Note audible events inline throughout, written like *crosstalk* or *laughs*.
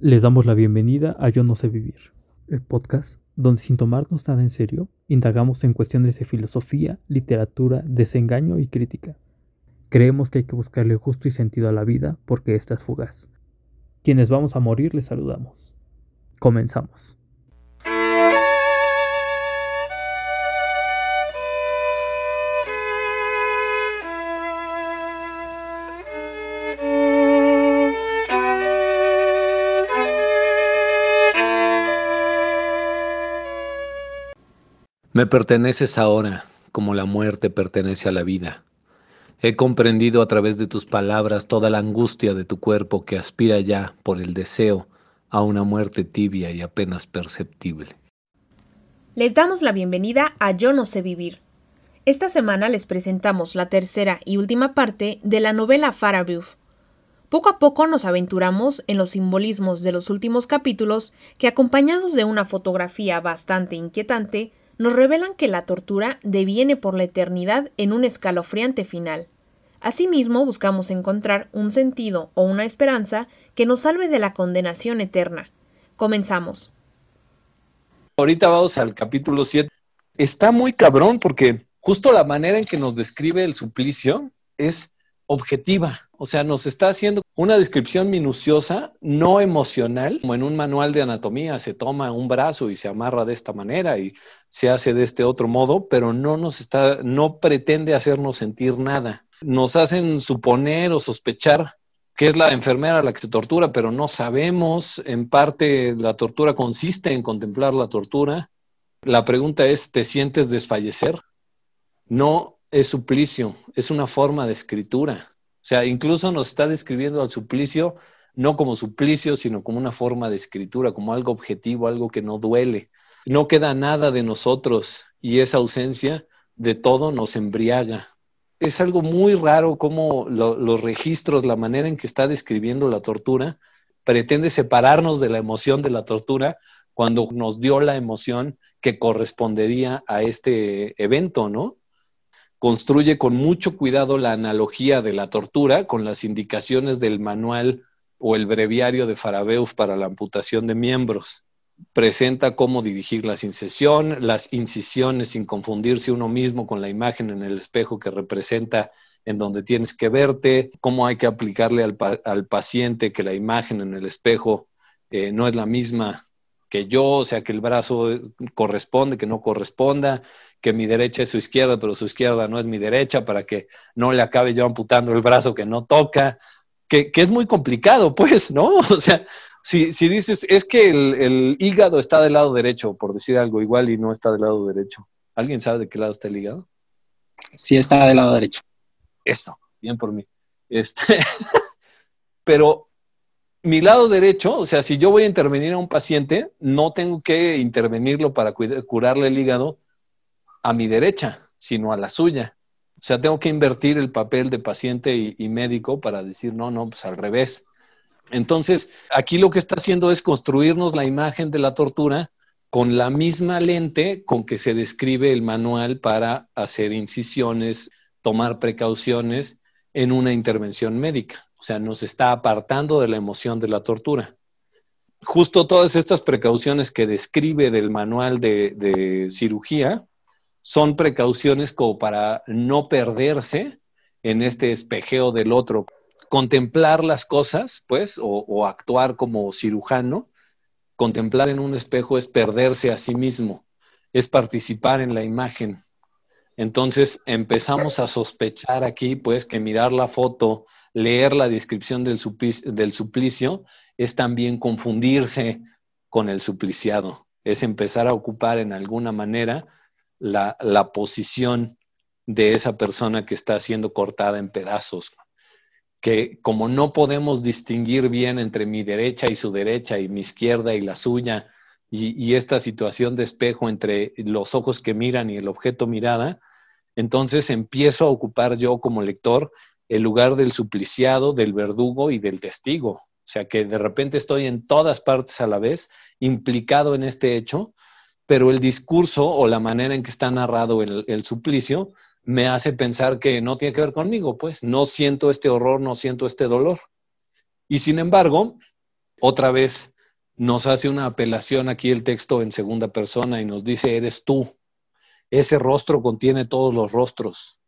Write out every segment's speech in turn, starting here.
Les damos la bienvenida a Yo No sé vivir, el podcast donde sin tomarnos nada en serio, indagamos en cuestiones de filosofía, literatura, desengaño y crítica. Creemos que hay que buscarle gusto y sentido a la vida porque esta es fugaz. Quienes vamos a morir les saludamos. Comenzamos. Perteneces ahora, como la muerte pertenece a la vida. He comprendido a través de tus palabras toda la angustia de tu cuerpo que aspira ya, por el deseo, a una muerte tibia y apenas perceptible. Les damos la bienvenida a Yo no sé vivir. Esta semana les presentamos la tercera y última parte de la novela Farabeuf. Poco a poco nos aventuramos en los simbolismos de los últimos capítulos que, acompañados de una fotografía bastante inquietante, nos revelan que la tortura deviene por la eternidad en un escalofriante final. Asimismo, buscamos encontrar un sentido o una esperanza que nos salve de la condenación eterna. Comenzamos. Ahorita vamos al capítulo 7. Está muy cabrón porque justo la manera en que nos describe el suplicio es objetiva. O sea, nos está haciendo una descripción minuciosa, no emocional, como en un manual de anatomía se toma un brazo y se amarra de esta manera y se hace de este otro modo, pero no nos está, no pretende hacernos sentir nada. Nos hacen suponer o sospechar que es la enfermera la que se tortura, pero no sabemos. En parte la tortura consiste en contemplar la tortura. La pregunta es, ¿te sientes desfallecer? No es suplicio, es una forma de escritura. O sea, incluso nos está describiendo al suplicio no como suplicio, sino como una forma de escritura, como algo objetivo, algo que no duele. No queda nada de nosotros y esa ausencia de todo nos embriaga. Es algo muy raro como los registros, la manera en que está describiendo la tortura, pretende separarnos de la emoción de la tortura cuando nos dio la emoción que correspondería a este evento, ¿no? Construye con mucho cuidado la analogía de la tortura con las indicaciones del manual o el breviario de Farabeuf para la amputación de miembros. Presenta cómo dirigir la incisión, las incisiones sin confundirse uno mismo con la imagen en el espejo que representa en donde tienes que verte, cómo hay que aplicarle al, paciente que la imagen en el espejo eh, no es la misma que yo, o sea, que el brazo corresponde, que no corresponda, que mi derecha es su izquierda, pero su izquierda no es mi derecha, para que no le acabe yo amputando el brazo que no toca, que, es muy complicado, *laughs* pues, ¿no? O sea, si, si dices, es que el, hígado está del lado derecho, por decir algo igual, y no está del lado derecho. ¿Alguien sabe de qué lado está el hígado? Sí, está del lado derecho. Eso, bien por mí. Este, *laughs* pero mi lado derecho, o sea, si yo voy a intervenir a un paciente, no tengo que intervenirlo para curarle el hígado a mi derecha, sino a la suya. O sea, tengo que invertir el papel de paciente y, médico para decir, no, no, pues al revés. Entonces, aquí lo que está haciendo es construirnos la imagen de la tortura con la misma lente con que se describe el manual para hacer incisiones, tomar precauciones en una intervención médica. O sea, nos está apartando de la emoción de la tortura. Justo todas estas precauciones que describe del manual de, cirugía son precauciones como para no perderse en este espejeo del otro. Contemplar las cosas, pues, o, actuar como cirujano, contemplar en un espejo es perderse a sí mismo, es participar en la imagen. Entonces empezamos a sospechar aquí, pues, que mirar la foto leer la descripción del suplicio, es también confundirse con el supliciado, es empezar a ocupar en alguna manera la, la posición de esa persona que está siendo cortada en pedazos que como no podemos distinguir bien entre mi derecha y su derecha y mi izquierda y la suya, y, y, esta situación de espejo entre los ojos que miran y el objeto mirada, entonces empiezo a ocupar yo como lector el lugar del supliciado, del verdugo y del testigo. O sea que de repente estoy en todas partes a la vez, implicado en este hecho, pero el discurso o la manera en que está narrado el, suplicio me hace pensar que no tiene que ver conmigo, pues no siento este horror, no siento este dolor. Y sin embargo, Otra vez nos hace una apelación aquí el texto en segunda persona y nos dice, eres tú. Ese rostro contiene todos los rostros.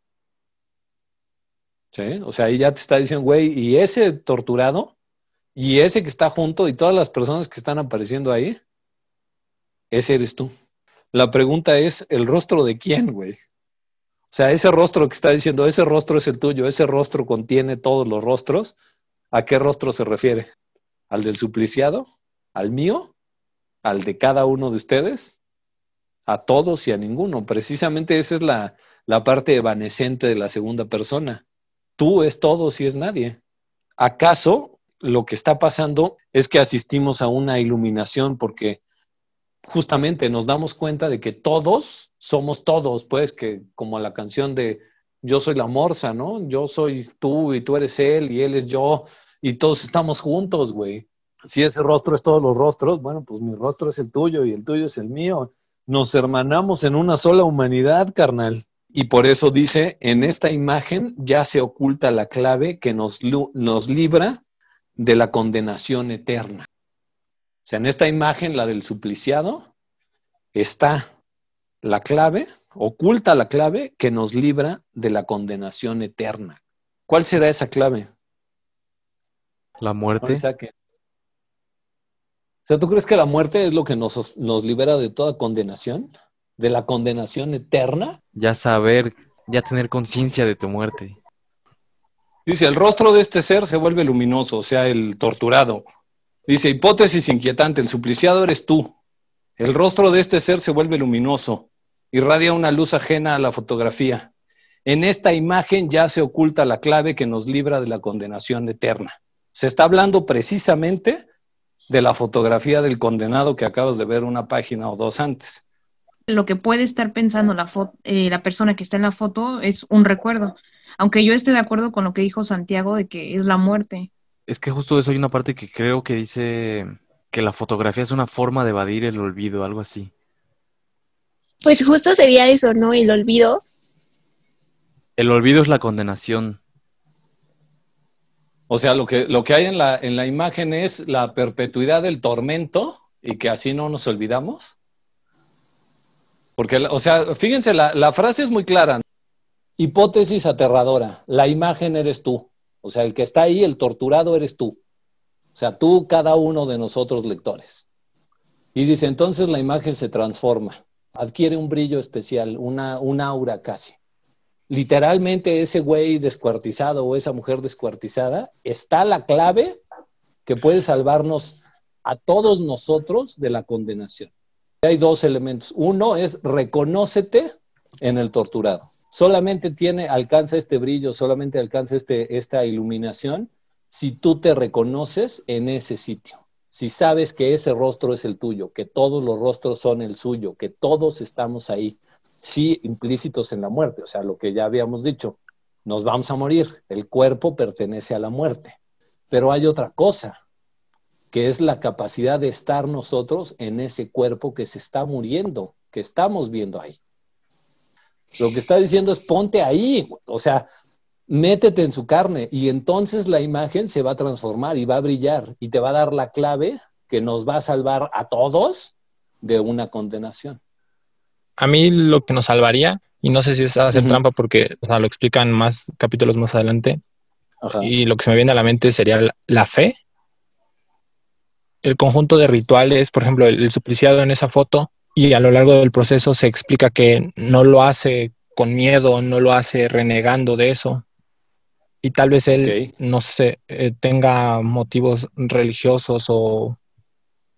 O sea, ahí ya te está diciendo, güey, y ese torturado, y ese que está junto, y todas las personas que están apareciendo ahí, ese eres tú. La pregunta es, ¿el rostro de quién, güey? O sea, ese rostro que está diciendo, ese rostro es el tuyo, ese rostro contiene todos los rostros, ¿a qué rostro se refiere? ¿Al del supliciado? ¿Al mío? ¿Al de cada uno de ustedes? A todos y a ninguno. Precisamente esa es la, parte evanescente de la segunda persona. Tú es todos y es nadie. ¿Acaso lo que está pasando es que asistimos a una iluminación porque justamente nos damos cuenta de que todos somos todos, pues que como la canción de Yo soy la morsa, ¿no? Yo soy tú y tú eres él y él es yo y todos estamos juntos, güey. Si ese rostro es todos los rostros, bueno, pues mi rostro es el tuyo y el tuyo es el mío. Nos hermanamos en una sola humanidad, carnal. Y por eso dice, en esta imagen ya se oculta la clave que nos, nos libra de la condenación eterna. O sea, en esta imagen, la del supliciado, está la clave, oculta la clave que nos libra de la condenación eterna. ¿Cuál será esa clave? La muerte. O sea, ¿tú crees que la muerte es lo que nos, nos libera de toda condenación? ¿De la condenación eterna? Ya saber, ya tener conciencia de tu muerte. Dice, el rostro de este ser se vuelve luminoso, o sea, el torturado, Dice, hipótesis inquietante, el supliciado eres tú. El rostro de este ser se vuelve luminoso, irradia una luz ajena a la fotografía. En esta imagen ya se oculta la clave que nos libra de la condenación eterna. Se está hablando precisamente de la fotografía del condenado que acabas de ver una página o dos antes. Lo que puede estar pensando la, eh, la persona que está en la foto es un recuerdo, aunque yo esté de acuerdo con lo que dijo Santiago de que es la muerte. Es que justo eso hay una parte que creo que dice que la fotografía es una forma de evadir el olvido, algo así. Pues justo sería eso, ¿no? El olvido. El olvido es la condenación. O sea, lo que, lo que hay en la, en la imagen es la perpetuidad del tormento y que así no nos olvidamos. Porque, o sea, fíjense, la, la frase es muy clara. Hipótesis aterradora. La imagen eres tú. O sea, el que está ahí, el torturado, eres tú. O sea, tú, cada uno de nosotros lectores. Y dice, entonces la imagen se transforma, adquiere un brillo especial, una, un aura casi. Literalmente ese güey descuartizado o esa mujer descuartizada, está la clave que puede salvarnos a todos nosotros de la condenación. Hay dos elementos. Uno es reconócete en el torturado solamente tiene, alcanza este brillo, solamente alcanza este, esta iluminación si tú te reconoces en ese sitio. Si sabes que ese rostro es el tuyo, que todos los rostros son el suyo, que todos estamos ahí, sí implícitos en la muerte, o sea, lo que ya habíamos dicho, nos vamos a morir, el cuerpo pertenece a la muerte. Pero hay otra cosa, que es la capacidad de estar nosotros en ese cuerpo que se está muriendo, que estamos viendo ahí. Lo que está diciendo es ponte ahí, o sea, métete en su carne y entonces la imagen se va a transformar y va a brillar y te va a dar la clave que nos va a salvar a todos de una condenación. A mí lo que nos salvaría, y no sé si es hacer trampa porque lo explican más capítulos más adelante, y lo que se me viene a la mente sería la, fe. El conjunto de rituales, por ejemplo, el supliciado en esa foto, y a lo largo del proceso se explica que no lo hace con miedo, no lo hace renegando de eso. Y tal vez él, no sé, eh, tenga motivos religiosos o...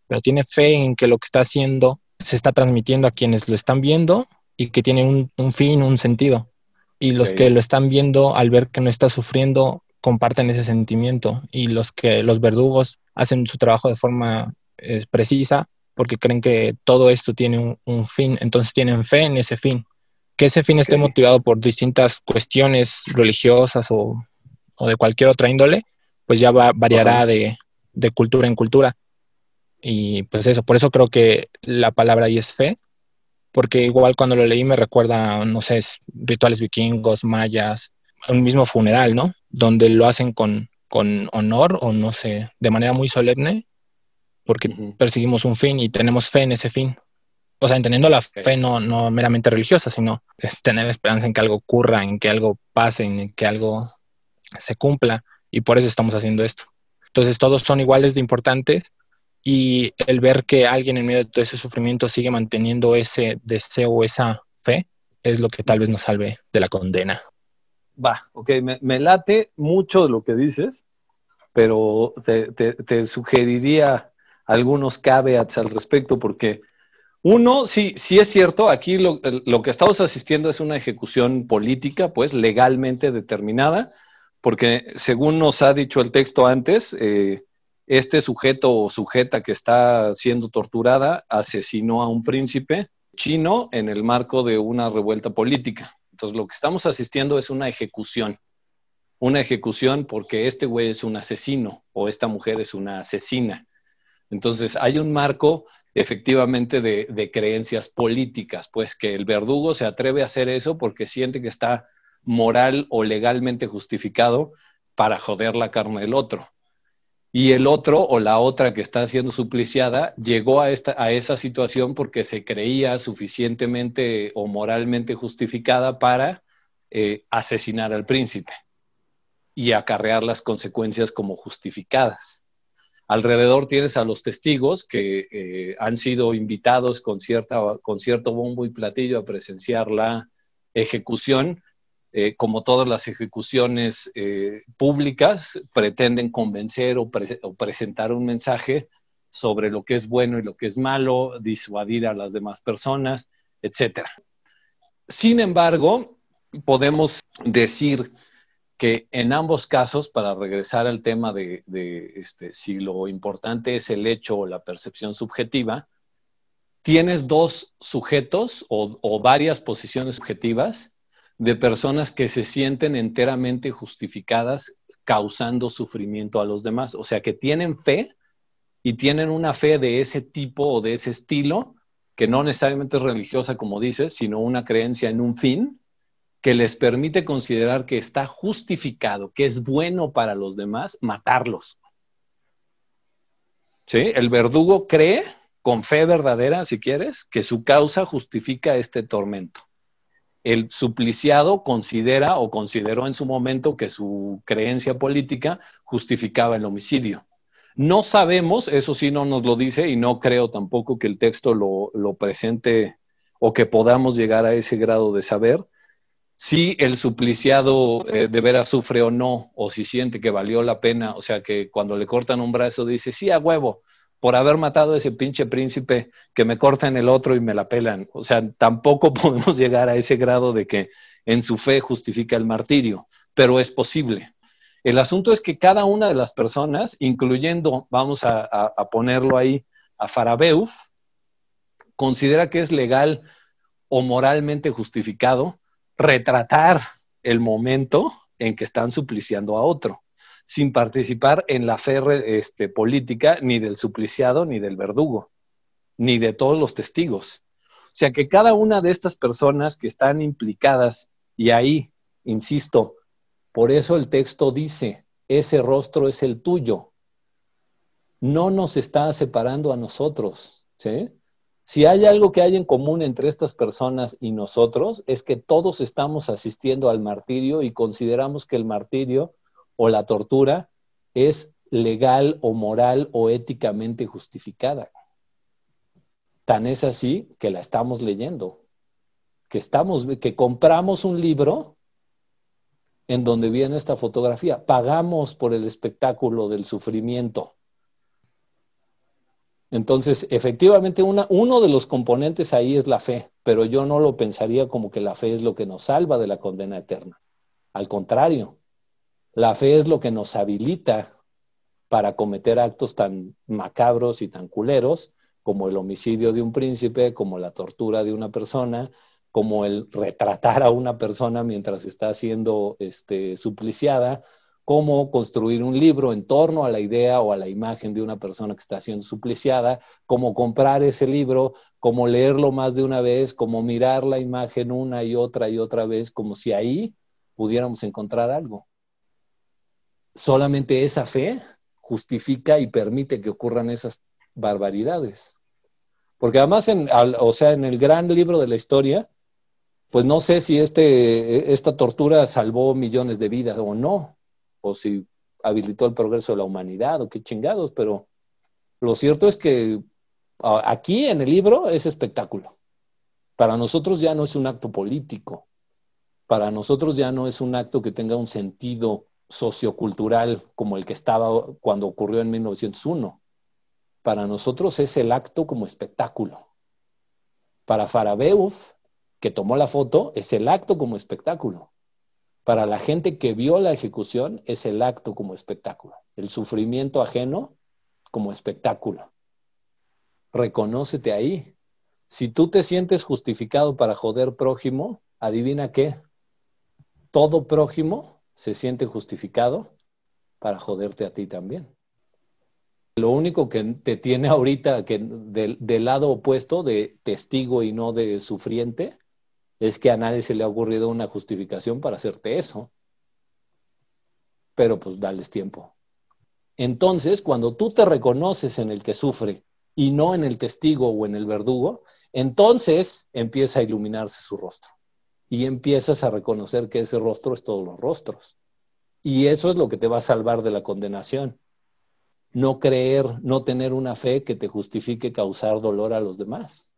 Pero tiene fe en que lo que está haciendo se está transmitiendo a quienes lo están viendo y que tiene un, fin, un sentido. Y los que lo están viendo, al ver que no está sufriendo, comparten ese sentimiento. Y los que los verdugos hacen su trabajo de forma eh, precisa, porque creen que todo esto tiene un, fin, entonces tienen fe en ese fin. Que ese fin esté motivado por distintas cuestiones religiosas o, de cualquier otra índole, pues ya va, variará de, cultura en cultura. Y pues eso, por eso creo que la palabra ahí es fe, porque igual cuando lo leí me recuerda, no sé, rituales vikingos, mayas, un mismo funeral, ¿no? Donde lo hacen con, con honor o no sé, de manera muy solemne porque Ujú. perseguimos un fin y tenemos fe en ese fin. O sea, entendiendo la fe no, no meramente religiosa, sino es tener esperanza en que algo ocurra, en que algo pase, en que algo se cumpla. Y por eso estamos haciendo esto. Entonces todos son iguales de importantes y el ver que alguien en medio de todo ese sufrimiento sigue manteniendo ese deseo o esa fe es lo que tal vez nos salve de la condena. Va, ok, me, me late mucho de lo que dices, pero te, te- te sugeriría algunos caveats al respecto, porque uno, sí, sí es cierto, aquí lo, lo que estamos asistiendo es una ejecución política, pues legalmente determinada, porque según nos ha dicho el texto antes, eh, este sujeto o sujeta que está siendo torturada asesinó a un príncipe chino en el marco de una revuelta política. Entonces, lo que estamos asistiendo es una ejecución. Una ejecución porque este güey es un asesino o esta mujer es una asesina. Entonces, hay un marco efectivamente de, creencias políticas, pues que el verdugo se atreve a hacer eso porque siente que está moral o legalmente justificado para joder la carne del otro. Y el otro o la otra que está siendo supliciada llegó a, esta, a esa situación porque se creía suficientemente o moralmente justificada para eh, asesinar al príncipe y acarrear las consecuencias como justificadas. Alrededor tienes a los testigos que eh, han sido invitados con, cierta, con cierto bombo y platillo a presenciar la ejecución. Eh, como todas las ejecuciones eh, públicas, pretenden convencer o, o, presentar un mensaje sobre lo que es bueno y lo que es malo, disuadir a las demás personas, etc. Sin embargo, podemos decir que en ambos casos, para regresar al tema de, este, si lo importante es el hecho o la percepción subjetiva, tienes dos sujetos o varias posiciones subjetivas de personas que se sienten enteramente justificadas causando sufrimiento a los demás. O sea, que tienen fe y tienen una fe de ese tipo o de ese estilo, que no necesariamente es religiosa, como dices, sino una creencia en un fin que les permite considerar que está justificado, que es bueno para los demás matarlos. ¿Sí? El verdugo cree, con fe verdadera, si quieres, que su causa justifica este tormento el supliciado considera o consideró en su momento que su creencia política justificaba el homicidio. No sabemos, eso sí no nos lo dice y no creo tampoco que el texto lo, lo presente o que podamos llegar a ese grado de saber si el supliciado eh, de veras sufre o no, o si siente que valió la pena, o sea que cuando le cortan un brazo dice, sí, a huevo, por haber matado a ese pinche príncipe que me cortan el otro y me la pelan. O sea, tampoco *laughs* podemos llegar a ese grado de que en su fe justifica el martirio, pero es posible. El asunto es que cada una de las personas, incluyendo, vamos a, a, a ponerlo ahí, a Farabeuf, considera que es legal o moralmente justificado retratar el momento en que están supliciando a otro sin participar en la fe este, política ni del supliciado ni del verdugo, ni de todos los testigos. O sea que cada una de estas personas que están implicadas, y ahí, insisto, por eso el texto dice, ese rostro es el tuyo, no nos está separando a nosotros. ¿sí? Si hay algo que hay en común entre estas personas y nosotros, es que todos estamos asistiendo al martirio y consideramos que el martirio o la tortura es legal o moral o éticamente justificada. Tan es así que la estamos leyendo, que estamos, que compramos un libro en donde viene esta fotografía, pagamos por el espectáculo del sufrimiento. Entonces, efectivamente, una, uno de los componentes ahí es la fe, pero yo no lo pensaría como que la fe es lo que nos salva de la condena eterna. Al contrario, la fe es lo que nos habilita para cometer actos tan macabros y tan culeros como el homicidio de un príncipe, como la tortura de una persona, como el retratar a una persona mientras está siendo este, supliciada, como construir un libro en torno a la idea o a la imagen de una persona que está siendo supliciada, como comprar ese libro, como leerlo más de una vez, como mirar la imagen una y otra y otra vez, como si ahí pudiéramos encontrar algo solamente esa fe justifica y permite que ocurran esas barbaridades. Porque además, en, o sea, en el gran libro de la historia, pues no sé si este, esta tortura salvó millones de vidas o no, o si habilitó el progreso de la humanidad o qué chingados, pero lo cierto es que aquí en el libro es espectáculo. Para nosotros ya no es un acto político, para nosotros ya no es un acto que tenga un sentido sociocultural como el que estaba cuando ocurrió en 1901. Para nosotros es el acto como espectáculo. Para Farabeuf, que tomó la foto, es el acto como espectáculo. Para la gente que vio la ejecución, es el acto como espectáculo. El sufrimiento ajeno como espectáculo. Reconócete ahí. Si tú te sientes justificado para joder prójimo, adivina qué. Todo prójimo se siente justificado para joderte a ti también. Lo único que te tiene ahorita que del, lado opuesto de testigo y no de sufriente es que a nadie se le ha ocurrido una justificación para hacerte eso. Pero pues dales tiempo. Entonces, cuando tú te reconoces en el que sufre y no en el testigo o en el verdugo, entonces empieza a iluminarse su rostro y empiezas a reconocer que ese rostro es todos los rostros. Y eso es lo que te va a salvar de la condenación no creer, no tener una fe que te justifique causar dolor a los demás.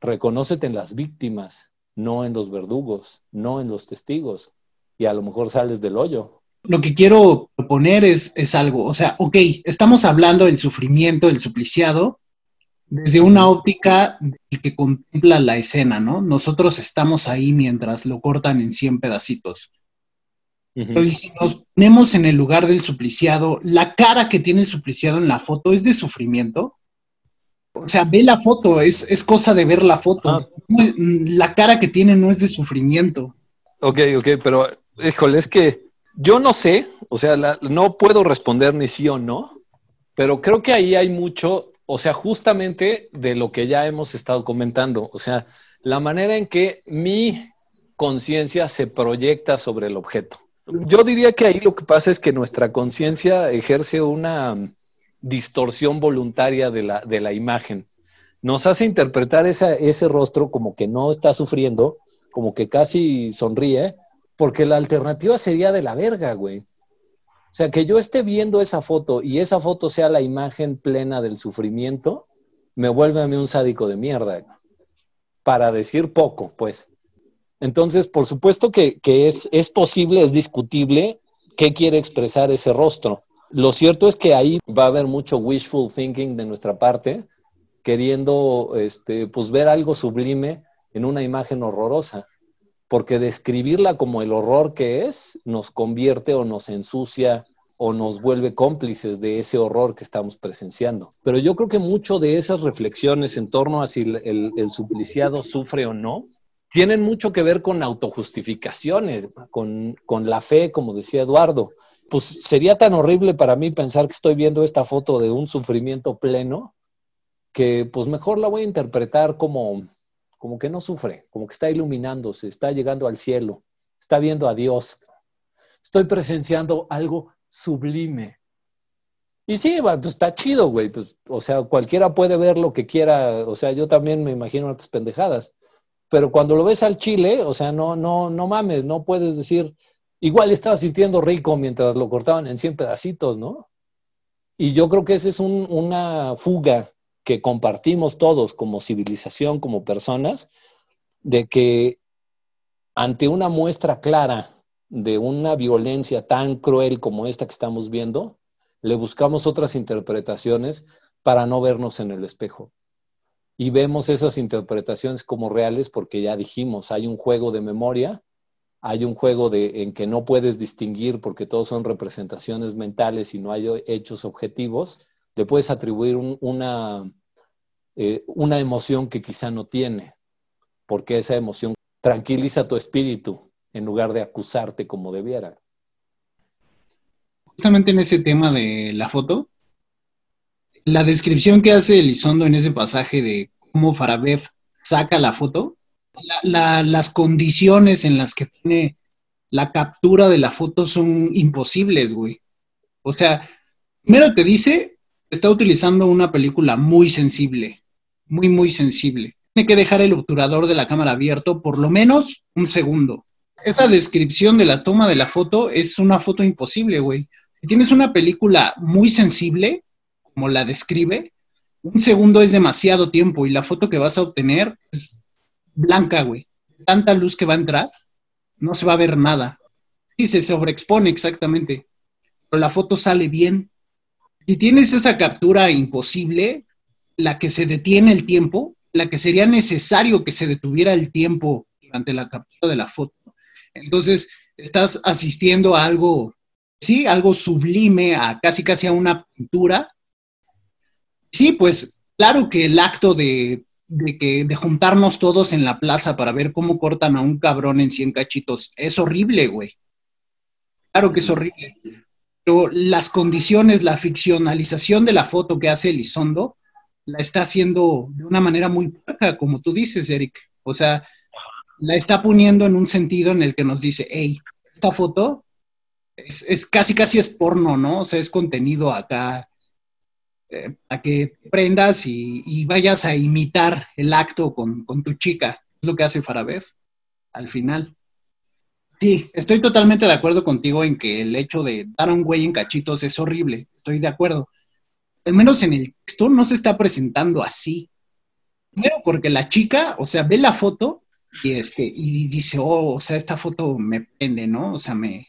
Reconócete en las víctimas, no en los verdugos, no en los testigos, y a lo mejor sales del hoyo. Lo que quiero proponer es, es algo, o sea, ok, estamos hablando del sufrimiento del supliciado desde una óptica que contempla la escena, ¿no? Nosotros estamos ahí mientras lo cortan en 100 pedacitos. Y si nos ponemos en el lugar del supliciado, la cara que tiene el supliciado en la foto es de sufrimiento. O sea, ve la foto, es, es cosa de ver la foto. La cara que tiene no es de sufrimiento. Ok, ok, pero híjole, es que yo no sé, o sea, no puedo responder ni sí o no, pero creo que ahí hay mucho, o sea, justamente de lo que ya hemos estado comentando, o sea, la manera en que mi conciencia se proyecta sobre el objeto yo diría que ahí lo que pasa es que nuestra conciencia ejerce una distorsión voluntaria de la, de la imagen. Nos hace interpretar ese rostro como que no está sufriendo, como que casi sonríe, porque la alternativa sería de la verga, güey. O sea, que yo esté viendo esa foto y esa foto sea la imagen plena del sufrimiento, me vuelve a mí un sádico de mierda. Para decir poco, pues. Entonces, por supuesto que, es, es, posible, es discutible qué quiere expresar ese rostro. Lo cierto es que ahí va a haber mucho wishful thinking de nuestra parte, queriendo este, pues, ver algo sublime en una imagen horrorosa, porque describirla como el horror que es nos convierte o nos ensucia o nos vuelve cómplices de ese horror que estamos presenciando. Pero yo creo que mucho de esas reflexiones en torno a si el, supliciado sufre o no, tienen mucho que ver con autojustificaciones, con, con la fe, como decía Eduardo. Pues sería tan horrible para mí pensar que estoy viendo esta foto de un sufrimiento pleno, que pues mejor la voy a interpretar como, como que no sufre, como que está iluminándose, está llegando al cielo, está viendo a Dios. Estoy presenciando algo sublime. Y sí, pues está chido, güey. Pues, o sea, cualquiera puede ver lo que quiera. O sea, yo también me imagino otras pendejadas pero cuando lo ves al chile, o sea, no, no, no mames, no puedes decir, igual estaba sintiendo rico mientras lo cortaban en 100 pedacitos, ¿no? Y yo creo que esa es una fuga que compartimos todos como civilización, como personas, de que ante una muestra clara de una violencia tan cruel como esta que estamos viendo, le buscamos otras interpretaciones para no vernos en el espejo y vemos esas interpretaciones como reales porque ya dijimos, hay un juego de memoria, hay un juego de, en que no puedes distinguir porque todos son representaciones mentales y no hay hechos objetivos, le puedes atribuir una, eh, una emoción que quizá no tiene, porque esa emoción tranquiliza tu espíritu en lugar de acusarte como debiera. Justamente en ese tema de la foto, la descripción que hace Elizondo en ese pasaje de cómo Farabev saca la foto, las condiciones en las que pone la captura de la foto son imposibles, güey. O sea, primero te dice está utilizando una película muy sensible, muy, muy sensible. Tiene que dejar el obturador de la cámara abierto por lo menos un segundo. Esa descripción de la toma de la foto es una foto imposible, güey. Si tienes una película muy sensible, como la describe, un segundo es demasiado tiempo y la foto que vas a obtener es blanca, güey. Tanta luz que va a entrar, no se va a ver nada. Y se sobreexpone exactamente. Pero la foto sale bien. Si tienes esa captura imposible, la que se detiene el tiempo, la que sería necesario que se detuviera el tiempo durante la captura de la foto. Entonces, estás asistiendo a algo, sí, algo sublime, a casi casi a una pintura. Sí, pues claro que el acto de, que, de juntarnos todos en la plaza para ver cómo cortan a un cabrón en 100 cachitos es horrible, güey. Claro que es horrible. Pero las condiciones, la ficcionalización de la foto que hace Elizondo, la está haciendo de una manera muy puerca, como tú dices, Eric. O sea, la está poniendo en un sentido en el que nos dice, hey, esta foto es, casi, casi es porno, ¿no? O sea, es contenido acá para que prendas y, vayas a imitar el acto con, tu chica. Es lo que hace Farabev al final. Sí, estoy totalmente de acuerdo contigo en que el hecho de dar a un güey en cachitos es horrible. Estoy de acuerdo al menos en el texto, no se está presentando así. Primero porque la chica, o sea, ve la foto y, este, y dice, oh, o sea, esta foto me prende, ¿no? O sea, me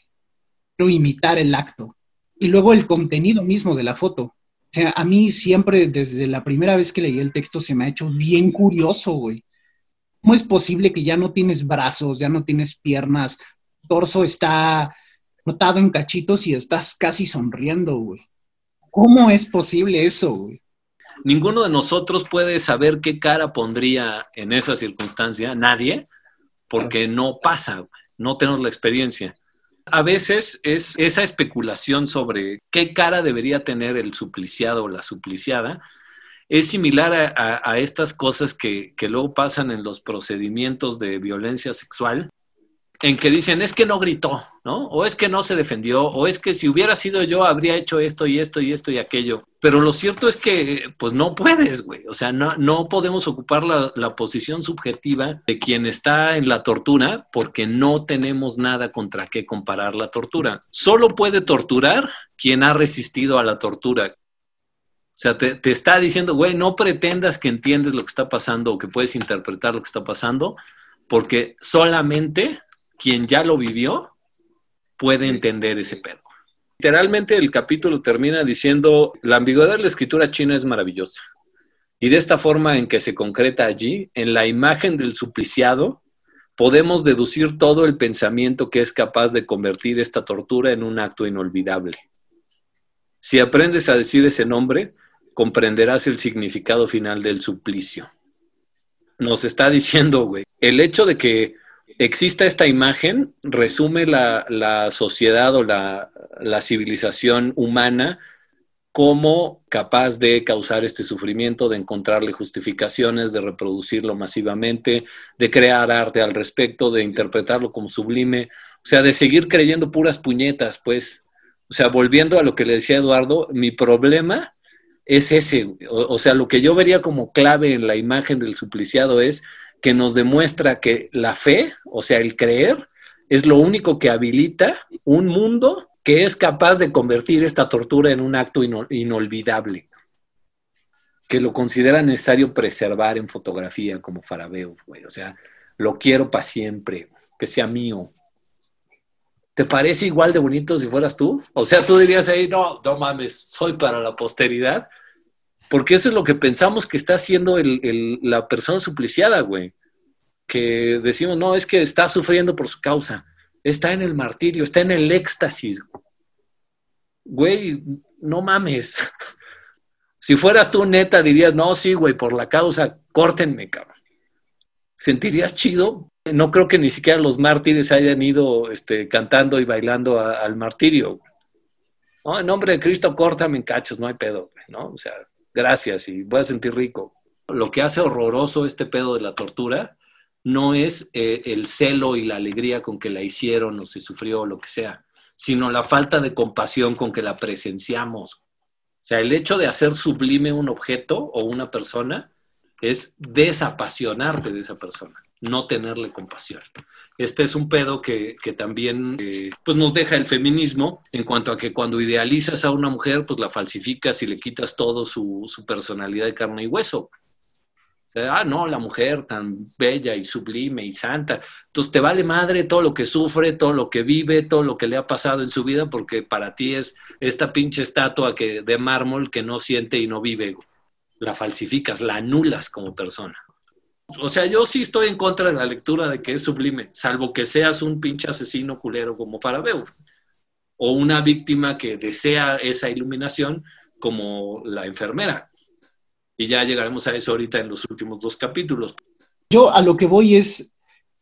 quiero imitar el acto. Y luego el contenido mismo de la foto. O sea, a mí siempre, desde la primera vez que leí el texto, se me ha hecho bien curioso, güey. ¿Cómo es posible que ya no tienes brazos, ya no tienes piernas, torso está rotado en cachitos y estás casi sonriendo, güey? ¿Cómo es posible eso, güey? Ninguno de nosotros puede saber qué cara pondría en esa circunstancia, nadie, porque no pasa, no tenemos la experiencia. A veces es esa especulación sobre qué cara debería tener el supliciado o la supliciada, es similar a, estas cosas que, que, luego pasan en los procedimientos de violencia sexual, en que dicen es que no gritó, ¿no? O es que no se defendió, o es que si hubiera sido yo habría hecho esto y esto y esto y aquello. Pero lo cierto es que pues no puedes, güey. O sea, no, no podemos ocupar la, la, posición subjetiva de quien está en la tortura porque no tenemos nada contra qué comparar la tortura. Solo puede torturar quien ha resistido a la tortura. O sea, te, te está diciendo, güey, no pretendas que entiendes lo que está pasando o que puedes interpretar lo que está pasando, porque solamente quien ya lo vivió puede entender ese pedo. Literalmente el capítulo termina diciendo, la ambigüedad de la escritura china es maravillosa. Y de esta forma en que se concreta allí, en la imagen del supliciado, podemos deducir todo el pensamiento que es capaz de convertir esta tortura en un acto inolvidable. Si aprendes a decir ese nombre, comprenderás el significado final del suplicio. Nos está diciendo, güey, el hecho de que exista esta imagen, resume la, sociedad o la, civilización humana como capaz de causar este sufrimiento, de encontrarle justificaciones, de reproducirlo masivamente, de crear arte al respecto, de interpretarlo como sublime, o sea, de seguir creyendo puras puñetas, pues. O sea, volviendo a lo que le decía Eduardo, mi problema es ese, o sea, lo que yo vería como clave en la imagen del supliciado es que nos demuestra que la fe, o sea, el creer, es lo único que habilita un mundo que es capaz de convertir esta tortura en un acto inolvidable, que lo considera necesario preservar en fotografía como Farabeo, güey. O sea, lo quiero para siempre, que sea mío. ¿Te parece igual de bonito si fueras tú? O sea, tú dirías ahí, no, no mames, soy para la posteridad porque eso es lo que pensamos que está haciendo la persona supliciada, güey. Que decimos, no, es que está sufriendo por su causa. Está en el martirio, está en el éxtasis. Güey, no mames. *laughs* Si fueras tú neta, dirías, no, sí, güey, por la causa, córtenme, cabrón. ¿Sentirías chido? No creo que ni siquiera los mártires hayan ido este, cantando y bailando al martirio. No, en nombre de Cristo, córtame en cachos, no hay pedo, ¿no? O sea, gracias y voy a sentir rico. Lo que hace horroroso este pedo de la tortura no es eh, el celo y la alegría con que la hicieron o se sufrió o lo que sea, sino la falta de compasión con que la presenciamos. O sea, el hecho de hacer sublime un objeto o una persona es desapasionarte de esa persona, no tenerle compasión. Este es un pedo que, también eh, pues nos deja el feminismo en cuanto a que cuando idealizas a una mujer, pues la falsificas y le quitas todo su, su personalidad de carne y hueso ah, no, la mujer tan bella y sublime y santa. Entonces te vale madre todo lo que sufre, todo lo que vive, todo lo que le ha pasado en su vida, porque para ti es esta pinche estatua que, de mármol que no siente y no vive. La falsificas, la anulas como persona. O sea, yo sí estoy en contra de la lectura de que es sublime, salvo que seas un pinche asesino culero como Farabeu, o una víctima que desea esa iluminación como la enfermera y ya llegaremos a eso ahorita en los últimos dos capítulos. Yo a lo que voy es,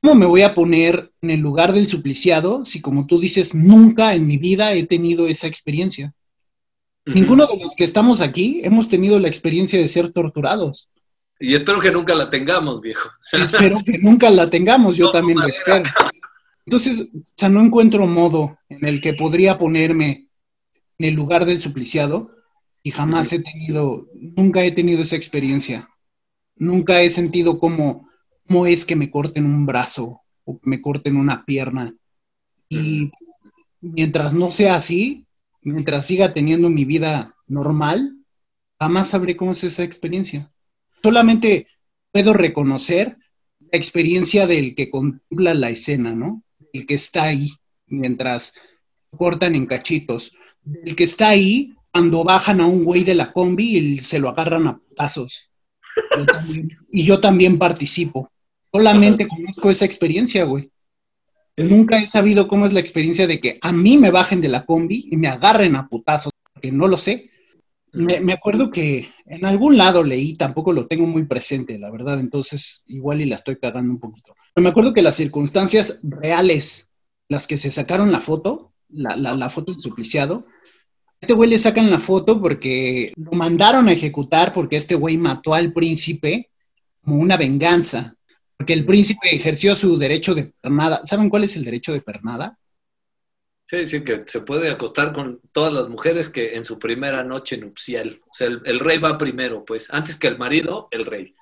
¿cómo me voy a poner en el lugar del supliciado si como tú dices, nunca en mi vida he tenido esa experiencia? Ninguno de los que estamos aquí hemos tenido la experiencia de ser torturados. Y espero que nunca la tengamos, viejo. espero que nunca la tengamos, yo también lo espero. Entonces, o sea, no encuentro modo en el que podría ponerme en el lugar del supliciado y jamás he tenido, nunca he tenido esa experiencia. Nunca he sentido cómo, cómo es que me corten un brazo o me corten una pierna. Y mientras no sea así, mientras siga teniendo mi vida normal, jamás sabré cómo es esa experiencia. Solamente puedo reconocer la experiencia del que contempla la escena, ¿no? El que está ahí mientras cortan en cachitos. El que está ahí cuando bajan a un güey de la combi y se lo agarran a putazos. *laughs* y yo también participo. Solamente conozco esa experiencia, güey. Nunca he sabido cómo es la experiencia de que a mí me bajen de la combi y me agarren a putazos, porque no lo sé. Me, acuerdo que en algún lado leí, tampoco lo tengo muy presente, la verdad, entonces igual y la estoy cagando un poquito. Pero me acuerdo que las circunstancias reales, las que se sacaron la foto, la, la, la foto del supliciado, este güey le sacan la foto porque lo mandaron a ejecutar porque este güey mató al príncipe como una venganza. Porque el príncipe ejerció su derecho de pernada. ¿Saben cuál es el derecho de pernada? Sí, sí, que se puede acostar con todas las mujeres que en su primera noche nupcial. O sea, el, rey va primero, pues. Antes que el marido, el rey.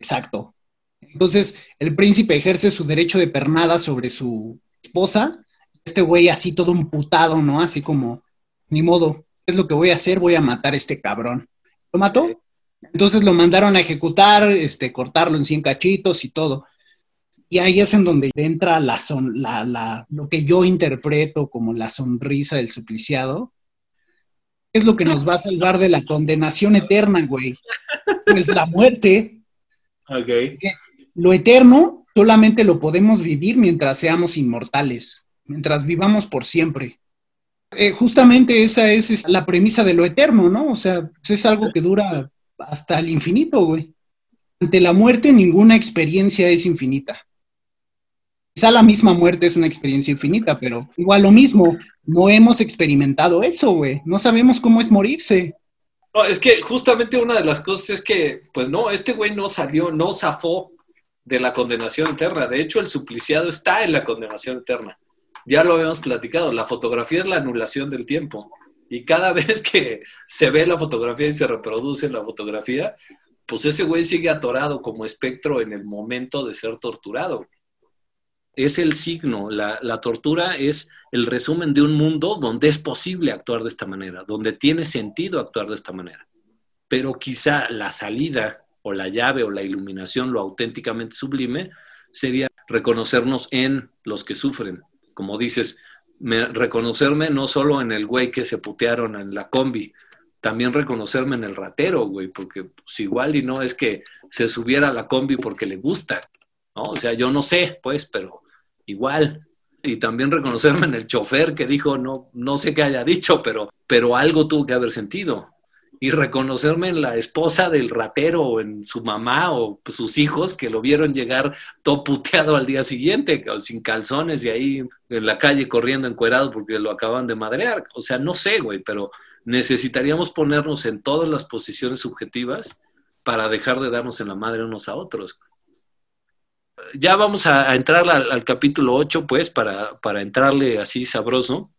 Exacto. Entonces, el príncipe ejerce su derecho de pernada sobre su esposa. Este güey así todo putado, ¿no? Así como ni modo, es lo que voy a hacer? Voy a matar a este cabrón. ¿Lo mató? Entonces lo mandaron a ejecutar, este, cortarlo en 100 cachitos y todo. Y ahí es en donde entra la son, la, la, lo que yo interpreto como la sonrisa del supliciado. Es lo que nos va a salvar de la condenación eterna, güey. Pues la muerte. Ok. Lo eterno solamente lo podemos vivir mientras seamos inmortales, mientras vivamos por siempre. Eh, justamente esa es, la premisa de lo eterno, ¿no? O sea, pues, es algo que dura hasta el infinito, güey. Ante la muerte ninguna experiencia es infinita. Quizá la misma muerte es una experiencia infinita, pero igual lo mismo, no hemos experimentado eso, güey. No sabemos cómo es morirse. No, es que justamente una de las cosas es que, pues no, este güey no salió, no zafó de la condenación eterna. De hecho, el supliciado está en la condenación eterna ya lo habíamos platicado, la fotografía es la anulación del tiempo. Y cada *laughs* vez que se ve la fotografía y se reproduce la fotografía, pues ese güey sigue atorado como espectro en el momento de ser torturado. Es el signo, la, tortura es el resumen de un mundo donde es posible actuar de esta manera, donde tiene sentido actuar de esta manera. Pero quizá la salida o la llave o la iluminación, lo auténticamente sublime, sería reconocernos en los que sufren, como dices, reconocerme no solo en el güey que se putearon en la combi, también reconocerme en el ratero, güey, porque pues, igual y no es que se subiera a la combi porque le gusta, O sea, yo no sé, pues, pero igual. Y también reconocerme en el chofer que dijo, no, no sé qué haya dicho, pero, pero algo tuvo que haber sentido y reconocerme en la esposa del ratero en su mamá o sus hijos que lo vieron llegar todo puteado al día siguiente, sin calzones y ahí en la calle corriendo encuerado porque lo acaban de madrear. O sea, no sé, güey, pero necesitaríamos ponernos en todas las posiciones subjetivas para dejar de darnos en la madre unos a otros. Ya vamos a, entrar al, capítulo 8, pues, para, para entrarle así sabroso.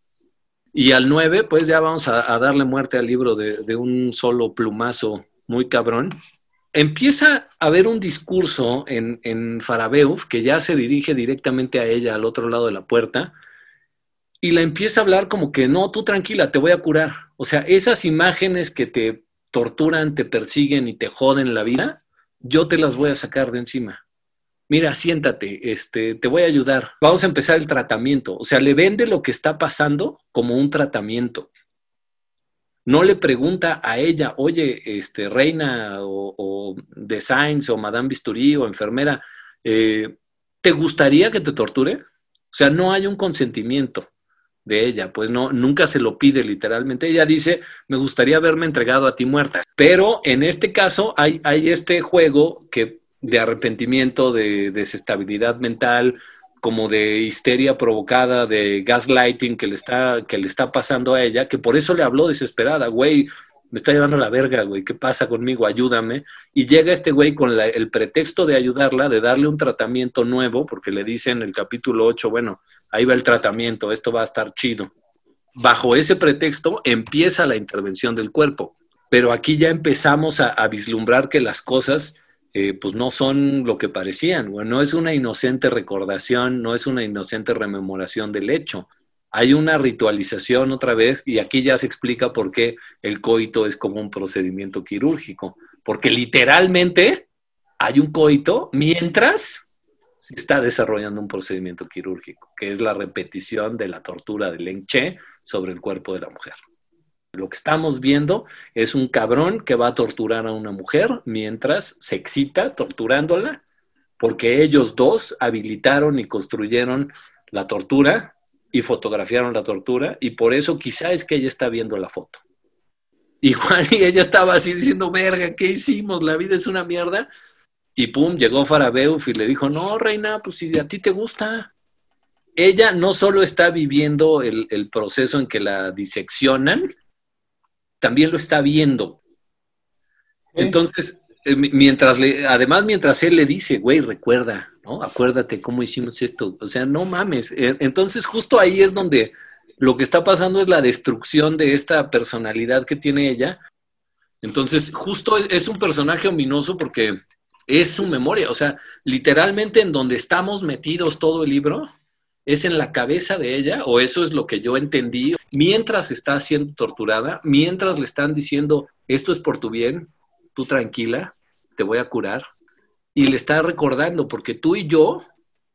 Y al 9, pues ya vamos a, darle muerte al libro de, de, un solo plumazo muy cabrón. Empieza a haber un discurso en, en Farabeuf que ya se dirige directamente a ella al otro lado de la puerta y la empieza a hablar como que no, tú tranquila, te voy a curar. O sea, esas imágenes que te torturan, te persiguen y te joden la vida, yo te las voy a sacar de encima mira, siéntate, este, te voy a ayudar, vamos a empezar el tratamiento. O sea, le vende lo que está pasando como un tratamiento. No le pregunta a ella, oye, este, reina o, de Sainz o Madame Bisturí o enfermera, eh, ¿te gustaría que te torture? O sea, no hay un consentimiento de ella, pues no, nunca se lo pide literalmente. Ella dice, me gustaría haberme entregado a ti muerta. Pero en este caso hay, hay este juego que de arrepentimiento, de desestabilidad mental, como de histeria provocada, de gaslighting que le está, que le está pasando a ella, que por eso le habló desesperada, güey, me está llevando la verga, güey, ¿qué pasa conmigo? Ayúdame. Y llega este güey con el pretexto de ayudarla, de darle un tratamiento nuevo, porque le dice en el capítulo 8, bueno, ahí va el tratamiento, esto va a estar chido. Bajo ese pretexto empieza la intervención del cuerpo, pero aquí ya empezamos a vislumbrar que las cosas eh, pues no son lo que parecían. no es una inocente recordación, no es una inocente rememoración del hecho. Hay una ritualización otra vez y aquí ya se explica por qué el coito es como un procedimiento quirúrgico. Porque literalmente hay un coito mientras se está desarrollando un procedimiento quirúrgico, que es la repetición de la tortura de Leng Che sobre el cuerpo de la mujer. Lo que estamos viendo es un cabrón que va a torturar a una mujer mientras se excita torturándola, porque ellos dos habilitaron y construyeron la tortura y fotografiaron la tortura, y por eso quizá es que ella está viendo la foto. Igual y ella estaba así diciendo, verga, ¿qué hicimos? La vida es una mierda. Y pum, llegó Farabeuf y le dijo, no, reina, pues si a ti te gusta. Ella no solo está viviendo el, el proceso en que la diseccionan, también lo está viendo. Entonces, eh, mientras le, además, mientras él le dice, güey, recuerda, ¿no? Acuérdate cómo hicimos esto. O sea, no mames. Eh, entonces, justo ahí es donde lo que está pasando es la destrucción de esta personalidad que tiene ella. Entonces, justo es un personaje ominoso porque es su memoria. O sea, literalmente en donde estamos metidos todo el libro, es en la cabeza de ella, o eso es lo que yo entendí, mientras está siendo torturada, mientras le están diciendo, esto es por tu bien, tú tranquila, te voy a curar, y le está recordando, porque tú y yo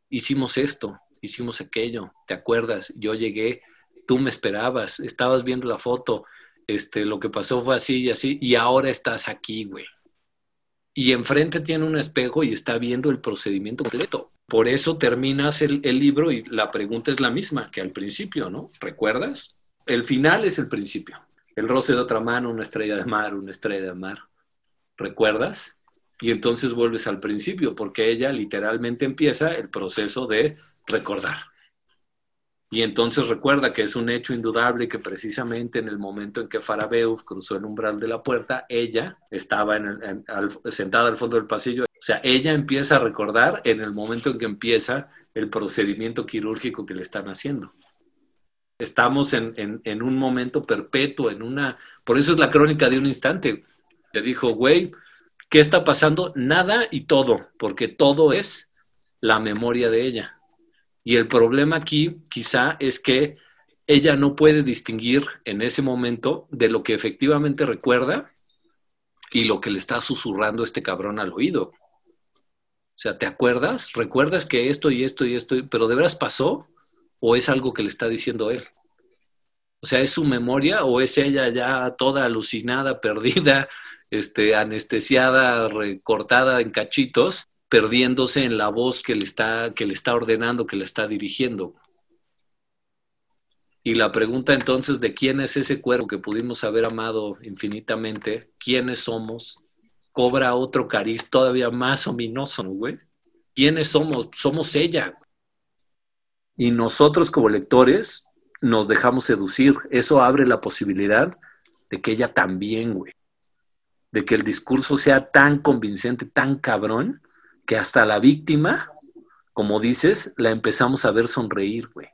hicimos esto, hicimos aquello, ¿te acuerdas? Yo llegué, tú me esperabas, estabas viendo la foto, este, lo que pasó fue así y así, y ahora estás aquí, güey. Y enfrente tiene un espejo y está viendo el procedimiento completo. Por eso terminas el, libro y la pregunta es la misma que al principio, ¿no? ¿Recuerdas? El final es el principio. El roce de otra mano, una estrella de mar, una estrella de mar. ¿Recuerdas? Y entonces vuelves al principio, porque ella literalmente empieza el proceso de recordar. Y entonces recuerda que es un hecho indudable que precisamente en el momento en que Farabeuf cruzó el umbral de la puerta, ella estaba sentada al fondo del pasillo. O sea, ella empieza a recordar en el momento en que empieza el procedimiento quirúrgico que le están haciendo. Estamos en, en un momento perpetuo, en una... Por eso es la crónica de un instante. Te dijo, güey, ¿qué está pasando? Nada y todo, porque todo es la memoria de ella y el problema aquí quizá es que ella no puede distinguir en ese momento de lo que efectivamente recuerda y lo que le está susurrando este cabrón al oído. O sea, ¿te acuerdas? ¿Recuerdas que esto y esto y esto, pero de veras pasó o es algo que le está diciendo él? O sea, ¿es su memoria o es ella ya toda alucinada, *laughs* perdida, este, anestesiada, recortada en cachitos perdiéndose en la voz que le está, que le está ordenando, que le está dirigiendo. Y la pregunta entonces de quién es ese cuerpo que pudimos haber amado infinitamente, quiénes somos, cobra otro cariz todavía más ominoso, güey. ¿Quiénes somos? Somos ella. Y nosotros como lectores nos dejamos seducir. Eso abre la posibilidad de que ella también, güey. De que el discurso sea tan convincente, tan cabrón, que hasta la víctima, como dices, la empezamos a ver sonreír, güey.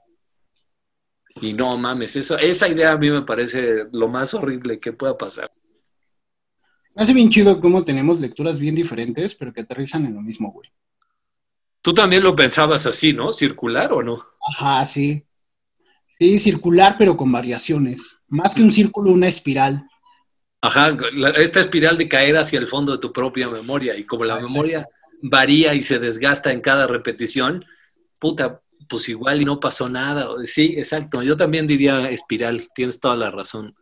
Y no mames, eso, esa idea a mí me parece lo más horrible que pueda pasar. Me hace bien chido cómo tenemos lecturas bien diferentes, pero que aterrizan en lo mismo, güey. Tú también lo pensabas así, ¿no? ¿Circular o no? Ajá, sí. Sí, circular, pero con variaciones. Más que un círculo, una espiral. Ajá, esta espiral de caer hacia el fondo de tu propia memoria. Y como la Ah, exacto. memoria varía y se desgasta en cada repetición, puta, pues igual y no pasó nada. Sí, exacto. Yo también diría espiral. Tienes toda la razón.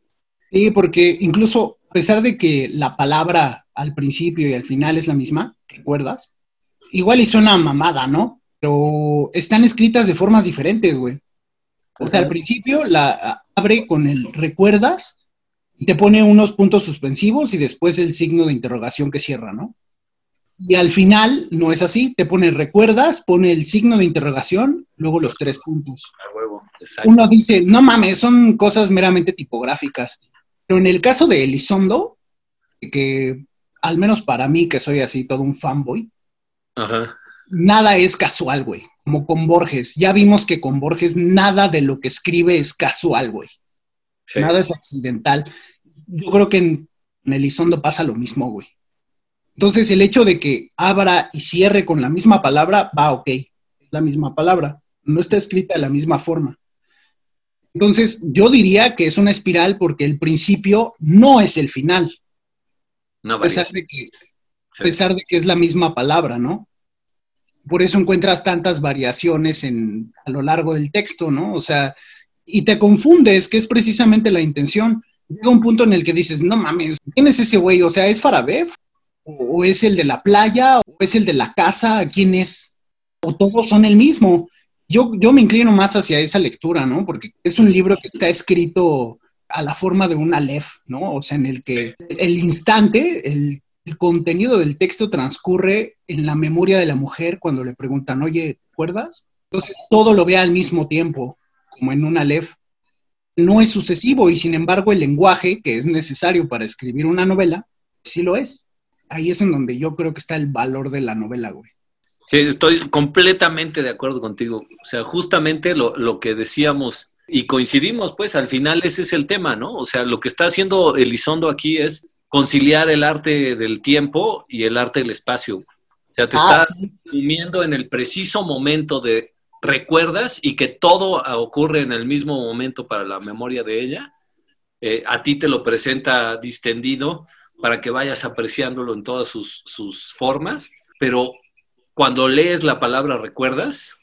Sí, porque incluso pesar de que la palabra al principio y al final es la misma, ¿recuerdas? Igual y suena mamada, ¿no? Pero están escritas de formas diferentes, güey. O sea, al principio la abre con el recuerdas y te pone unos puntos suspensivos y después el signo de interrogación que cierra, ¿no? Y al final no es así, te pone recuerdas, pone el signo de interrogación, luego los tres puntos A huevo. Exacto. uno dice, no mames, son cosas meramente tipográficas. Pero en el caso de Elizondo, que al menos para mí, que soy así todo un fanboy, Ajá. nada es casual, güey. Como con Borges. Ya vimos que con Borges nada de lo que escribe es casual, güey. Sí. Nada es accidental. Yo creo que en, en Elizondo pasa lo mismo, güey. Entonces, el hecho de que abra y cierre con la misma palabra, va, ok, es la misma palabra. No está escrita de la misma forma. Entonces, yo diría que es una espiral porque el principio no es el final, No a pesar de que, a pesar de que es la misma palabra, ¿no? Por eso encuentras tantas variaciones en, a lo largo del texto, ¿no? O sea, y te confundes, que es precisamente la intención. Llega un punto en el que dices, no mames, ¿quién es ese güey? O sea, ¿es Farabev? ¿O, o es el de la playa? ¿O es el de la casa? ¿Quién es? ¿O todos son el mismo? Yo, yo me inclino más hacia esa lectura, ¿no? Porque es un libro que está escrito a la forma de un Aleph, ¿no? O sea, en el que el instante, el, contenido del texto transcurre en la memoria de la mujer cuando le preguntan, oye, ¿te acuerdas? Entonces todo lo ve al mismo tiempo, como en un Aleph. No es sucesivo y sin embargo el lenguaje que es necesario para escribir una novela, sí lo es. Ahí es en donde yo creo que está el valor de la novela, güey. Sí, estoy completamente de acuerdo contigo. O sea, justamente lo, lo que decíamos y coincidimos, pues al final ese es el tema, ¿no? O sea, lo que está haciendo Elizondo aquí es conciliar el arte del tiempo y el arte del espacio. O sea, te Ah, está sí. sumiendo en el preciso momento de recuerdas y que todo ocurre en el mismo momento para la memoria de ella. Eh, a ti te lo presenta distendido para que vayas apreciándolo en todas sus, sus formas, pero cuando lees la palabra recuerdas,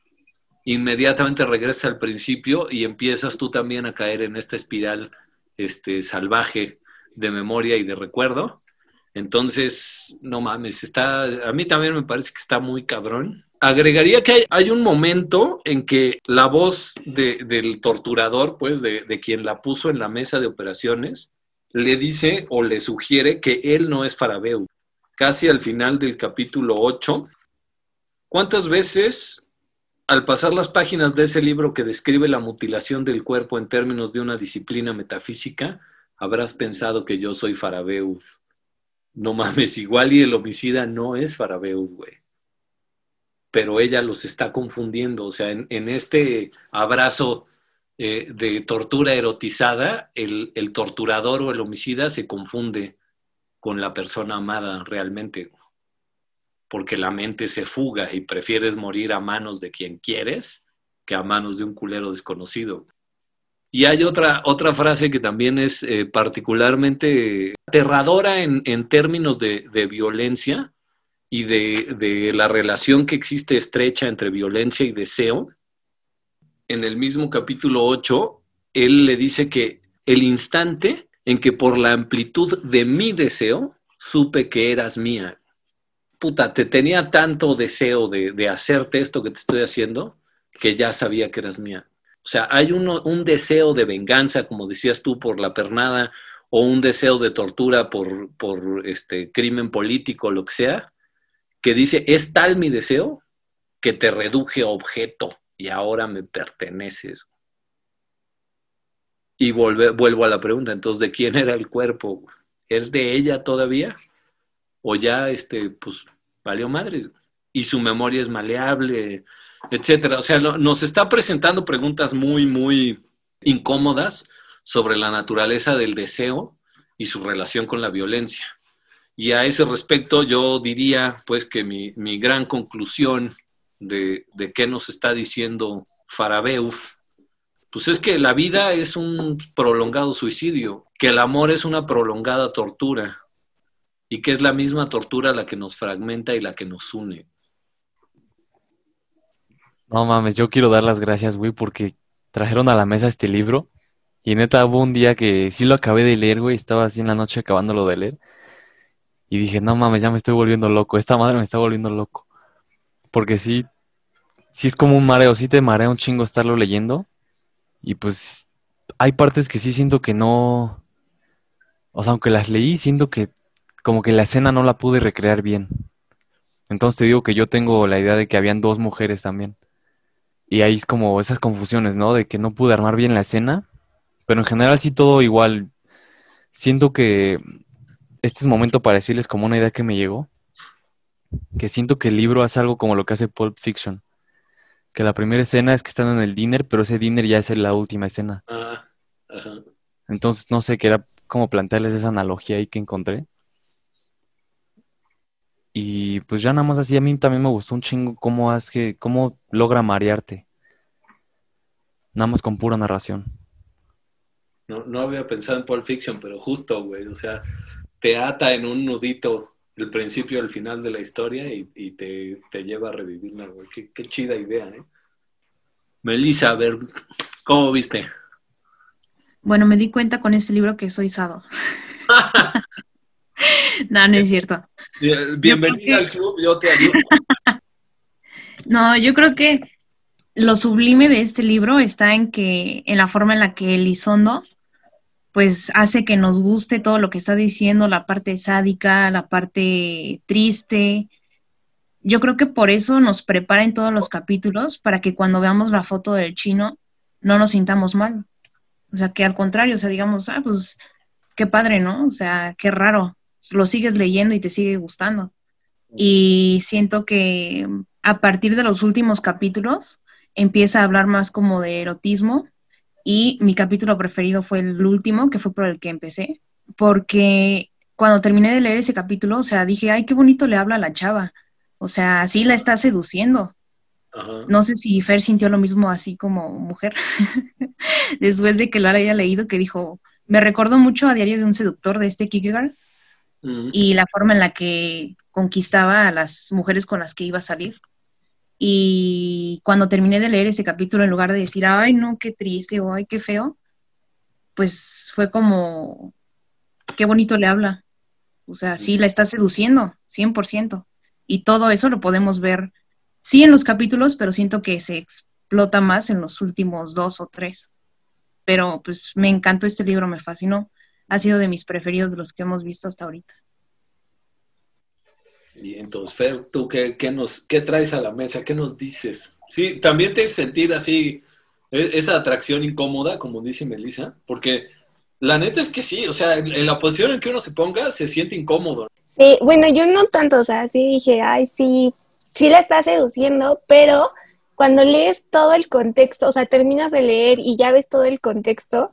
inmediatamente regresa al principio y empiezas tú también a caer en esta espiral este, salvaje de memoria y de recuerdo. Entonces, no mames, está, a mí también me parece que está muy cabrón. Agregaría que hay, hay un momento en que la voz de- del torturador, pues de, de quien la puso en la mesa de operaciones, le dice o le sugiere que él no es Farabeu. Casi al final del capítulo 8, ¿cuántas veces al pasar las páginas de ese libro que describe la mutilación del cuerpo en términos de una disciplina metafísica, habrás pensado que yo soy Farabeu? No mames, igual y el homicida no es Farabeu, güey. Pero ella los está confundiendo. O sea, en, este abrazo eh, de tortura erotizada, el torturador o el homicida se confunde con la persona amada realmente. Porque la mente se fuga y prefieres morir a manos de quien quieres que a manos de un culero desconocido. Y hay otra, otra frase que también es eh, particularmente aterradora en, en términos de, de violencia y de, de la relación que existe estrecha entre violencia y deseo. En el mismo capítulo 8, él le dice que el instante en que por la amplitud de mi deseo supe que eras mía. Puta, te tenía tanto deseo de, de hacerte esto que te estoy haciendo que ya sabía que eras mía. O sea, hay un deseo de venganza, como decías tú, por la pernada, o un deseo de tortura por, por este crimen político, lo que sea, que dice, es tal mi deseo que te reduje a objeto y ahora me perteneces. Y vuelvo a la pregunta, entonces, ¿de quién era el cuerpo? ¿Es de ella todavía? ¿O ya, este, pues, valió madres? Y su memoria es maleable, etcétera. O sea, nos está presentando preguntas muy, muy incómodas sobre la naturaleza del deseo y su relación con la violencia. Y a ese respecto yo diría pues que mi, gran conclusión de, de qué nos está diciendo Farabeuf, pues es que la vida es un prolongado suicidio, que el amor es una prolongada tortura y que es la misma tortura la que nos fragmenta y la que nos une. No mames, yo quiero dar las gracias, güey, porque trajeron a la mesa este libro y neta hubo un día que sí lo acabé de leer, güey, estaba así en la noche acabándolo de leer y dije, no mames, ya me estoy volviendo loco, esta madre me está volviendo loco. Porque sí, sí es como un mareo, sí te marea un chingo estarlo leyendo y pues hay partes que sí siento que no, o sea, aunque las leí, siento que como que la escena no la pude recrear bien. Entonces te digo que yo tengo la idea de que habían dos mujeres también. Y ahí es como esas confusiones, ¿no? De que no pude armar bien la escena, pero en general sí todo igual. Siento que este es momento para decirles como una idea que me llegó, que siento que el libro hace algo como lo que hace Pulp Fiction. Que la primera escena es que están en el dinner, pero ese dinner ya es la última escena. Ah, Entonces, no sé, qué era como plantearles esa analogía ahí que encontré. Y pues ya nada más así, a mí también me gustó un chingo cómo hace, cómo logra marearte. Nada más con pura narración. No, no había pensado en Pulp Fiction, pero justo, güey. O sea, te ata en un nudito el principio y el final de la historia y, te, lleva a revivirla, güey. Qué, qué chida idea, ¿eh? Melissa, a ver, ¿cómo viste? Bueno, me di cuenta con este libro que soy sado. *laughs* *laughs* no, no es cierto. Bienvenida al club, yo te ayudo. *laughs* no, yo creo que lo sublime de este libro está en que, en la forma en la que Elizondo, pues hace que nos guste todo lo que está diciendo, la parte sádica, la parte triste. Yo creo que por eso nos prepara en todos los capítulos, para que cuando veamos la foto del chino no nos sintamos mal. O sea, que al contrario, o sea, digamos, ah, pues qué padre, ¿no? O sea, qué raro. Lo sigues leyendo y te sigue gustando. Y siento que a partir de los últimos capítulos empieza a hablar más como de erotismo y mi capítulo preferido fue el último, que fue por el que empecé, porque cuando terminé de leer ese capítulo, o sea, dije, ay, qué bonito le habla a la chava. O sea, sí la está seduciendo. No sé si Fer sintió lo mismo así como mujer, *laughs* después de que lo haya leído, que dijo, me recordó mucho a Diario de un Seductor de este Kierkegaard y la forma en la que conquistaba a las mujeres con las que iba a salir. Y cuando terminé de leer ese capítulo, en lugar de decir, ay, no, qué triste o ay, qué feo, pues fue como, qué bonito le habla. O sea, sí, la está seduciendo, 100%. Y todo eso lo podemos ver sí en los capítulos, pero siento que se explota más en los últimos dos o tres. Pero pues me encantó este libro, me fascinó. Ha sido de mis preferidos de los que hemos visto hasta ahorita. Y entonces, Fer, ¿tú qué, nos, qué traes a la mesa? ¿Qué nos dices? Sí, también te sentir así e, esa atracción incómoda, como dice Melissa, porque la neta es que sí, o sea, en, la posición en que uno se ponga se siente incómodo. Sí, bueno, yo no tanto, o sea, sí dije, ay, sí, sí la está seduciendo, pero cuando lees todo el contexto, o sea, terminas de leer y ya ves todo el contexto,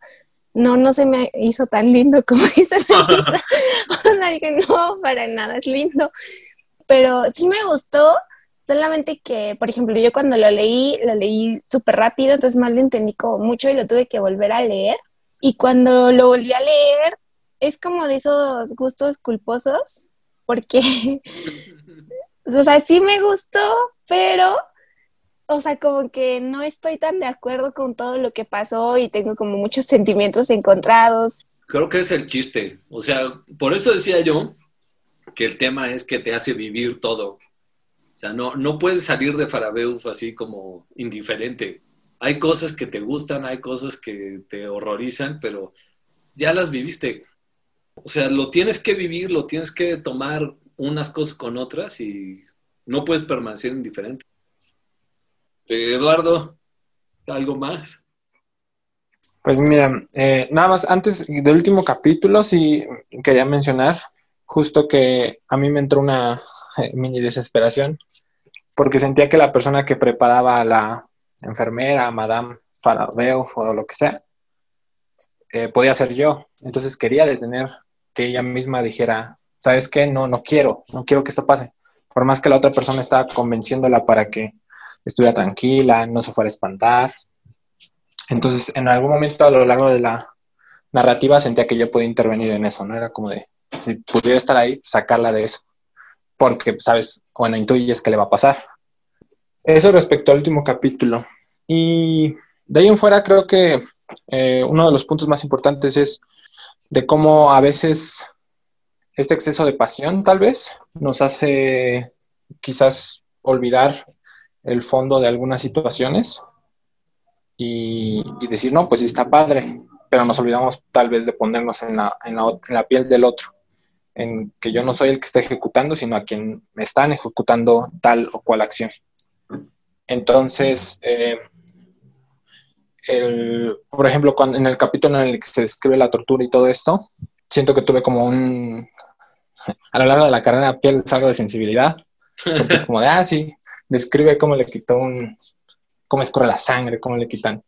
no, no se me hizo tan lindo *laughs* como dice la *laughs* o sea, dije, no, para nada, es lindo. Pero sí me gustó, solamente que, por ejemplo, yo cuando lo leí, lo leí súper rápido, entonces mal lo entendí como mucho y lo tuve que volver a leer. Y cuando lo volví a leer, es como de esos gustos culposos, porque *laughs* o sea, sí me gustó, pero, o sea, como que no estoy tan de acuerdo con todo lo que pasó y tengo como muchos sentimientos encontrados. Creo que es el chiste. O sea, por eso decía yo que el tema es que te hace vivir todo. O sea, no, no puedes salir de Farabeuf así como indiferente. Hay cosas que te gustan, hay cosas que te horrorizan, pero ya las viviste. O sea, lo tienes que vivir, lo tienes que tomar unas cosas con otras y no puedes permanecer indiferente. Eduardo, ¿algo más? Pues mira, eh, nada más antes del último capítulo sí quería mencionar justo que a mí me entró una *laughs* eh, mini desesperación porque sentía que la persona que preparaba a la enfermera, Madame Farabeo o lo que sea, eh, podía ser yo. Entonces quería detener que ella misma dijera, ¿sabes qué? No, no quiero, no quiero que esto pase. Por más que la otra persona estaba convenciéndola para que estuviera tranquila, no se fuera a espantar. Entonces, en algún momento a lo largo de la narrativa sentía que yo podía intervenir en eso, ¿no? Era como de, si pudiera estar ahí, sacarla de eso. Porque, sabes, bueno, intuyes que le va a pasar. Eso respecto al último capítulo. Y de ahí en fuera creo que eh, uno de los puntos más importantes es de cómo a veces este exceso de pasión tal vez nos hace quizás olvidar el fondo de algunas situaciones y, decir, no, pues está padre, pero nos olvidamos tal vez de ponernos en la, en la, piel del otro, en que yo no soy el que está ejecutando, sino a quien me están ejecutando tal o cual acción. Entonces, eh, el, por ejemplo, cuando, en el capítulo en el que se describe la tortura y todo esto, siento que tuve como un, *laughs* a lo largo de la carrera pierdes algo de sensibilidad, es como de, ah, sí, describe cómo le quitó un, cómo escurre la sangre, cómo le quitan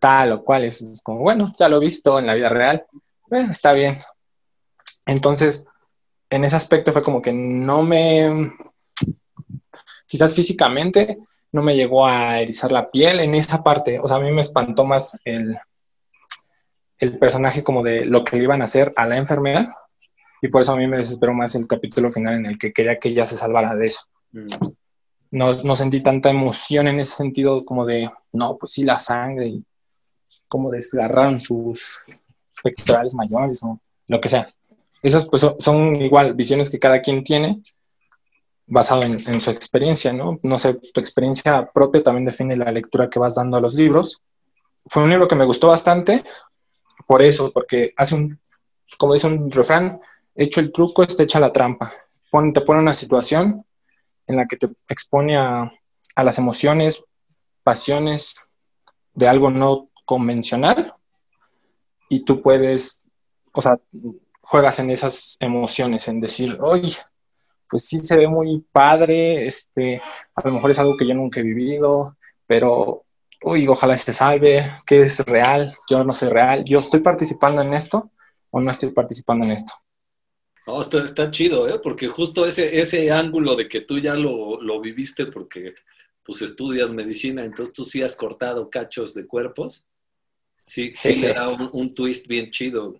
tal o cual, es, como, bueno, ya lo he visto en la vida real, eh, está bien. Entonces, en ese aspecto fue como que no me, quizás físicamente, no me llegó a erizar la piel en esa parte. O sea, a mí me espantó más el, el personaje como de lo que le iban a hacer a la enfermera. Y por eso a mí me desesperó más el capítulo final en el que quería que ella se salvara de eso. Mm. No, no, sentí tanta emoción en ese sentido como de, no, pues sí, la sangre y como desgarraron sus pectorales mayores o lo que sea. Esas pues son igual visiones que cada quien tiene basado en, su experiencia, ¿no? No sé, tu experiencia propia también define la lectura que vas dando a los libros. Fue un libro que me gustó bastante por eso, porque hace un, como dice un refrán, hecho el truco, está hecha la trampa. te pone una situación en la que te expone a, a las emociones, pasiones de algo no convencional y tú puedes, o sea, juegas en esas emociones, en decir, oye, pues sí se ve muy padre, este, a lo mejor es algo que yo nunca he vivido, pero, uy, ojalá se salve, ¿qué es real? Yo no soy real, ¿yo estoy participando en esto o no estoy participando en esto? No, está, está chido, ¿eh? Porque justo ese, ese ángulo de que tú ya lo, lo viviste porque pues estudias medicina, entonces tú sí has cortado cachos de cuerpos, sí, sí, le da un, un twist bien chido.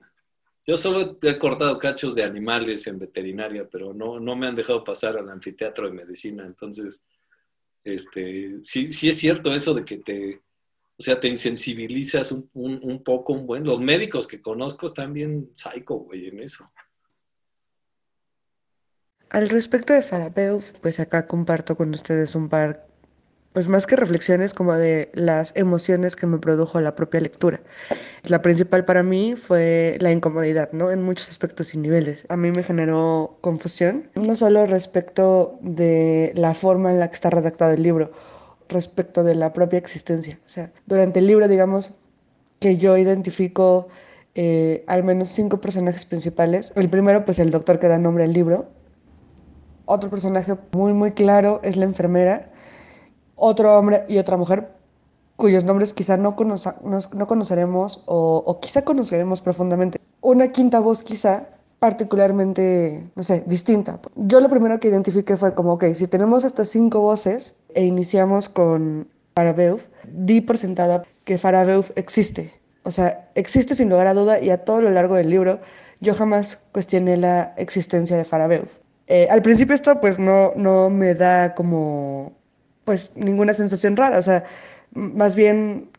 Yo solo he cortado cachos de animales en veterinaria, pero no, no me han dejado pasar al anfiteatro de medicina. Entonces, este, sí, sí es cierto eso de que te, o sea, te insensibilizas un, un, poco, un buen. Los médicos que conozco están bien psycho, güey, en eso. Al respecto de Farabeuf, pues acá comparto con ustedes un par pues más que reflexiones como de las emociones que me produjo la propia lectura. La principal para mí fue la incomodidad, ¿no? En muchos aspectos y niveles. A mí me generó confusión, no solo respecto de la forma en la que está redactado el libro, respecto de la propia existencia. O sea, durante el libro, digamos, que yo identifico eh, al menos cinco personajes principales. El primero, pues el doctor que da nombre al libro. Otro personaje muy, muy claro es la enfermera otro hombre y otra mujer cuyos nombres quizá no, no conoceremos o, quizá conoceremos profundamente. Una quinta voz quizá particularmente, no sé, distinta. Yo lo primero que identifiqué fue como, ok, si tenemos estas cinco voces e iniciamos con Farabeuf, di por sentada que Farabeuf existe. O sea, existe sin lugar a duda y a todo lo largo del libro yo jamás cuestioné la existencia de Farabeuf. Eh, al principio esto pues no, no me da como pues ninguna sensación rara, o sea, más bien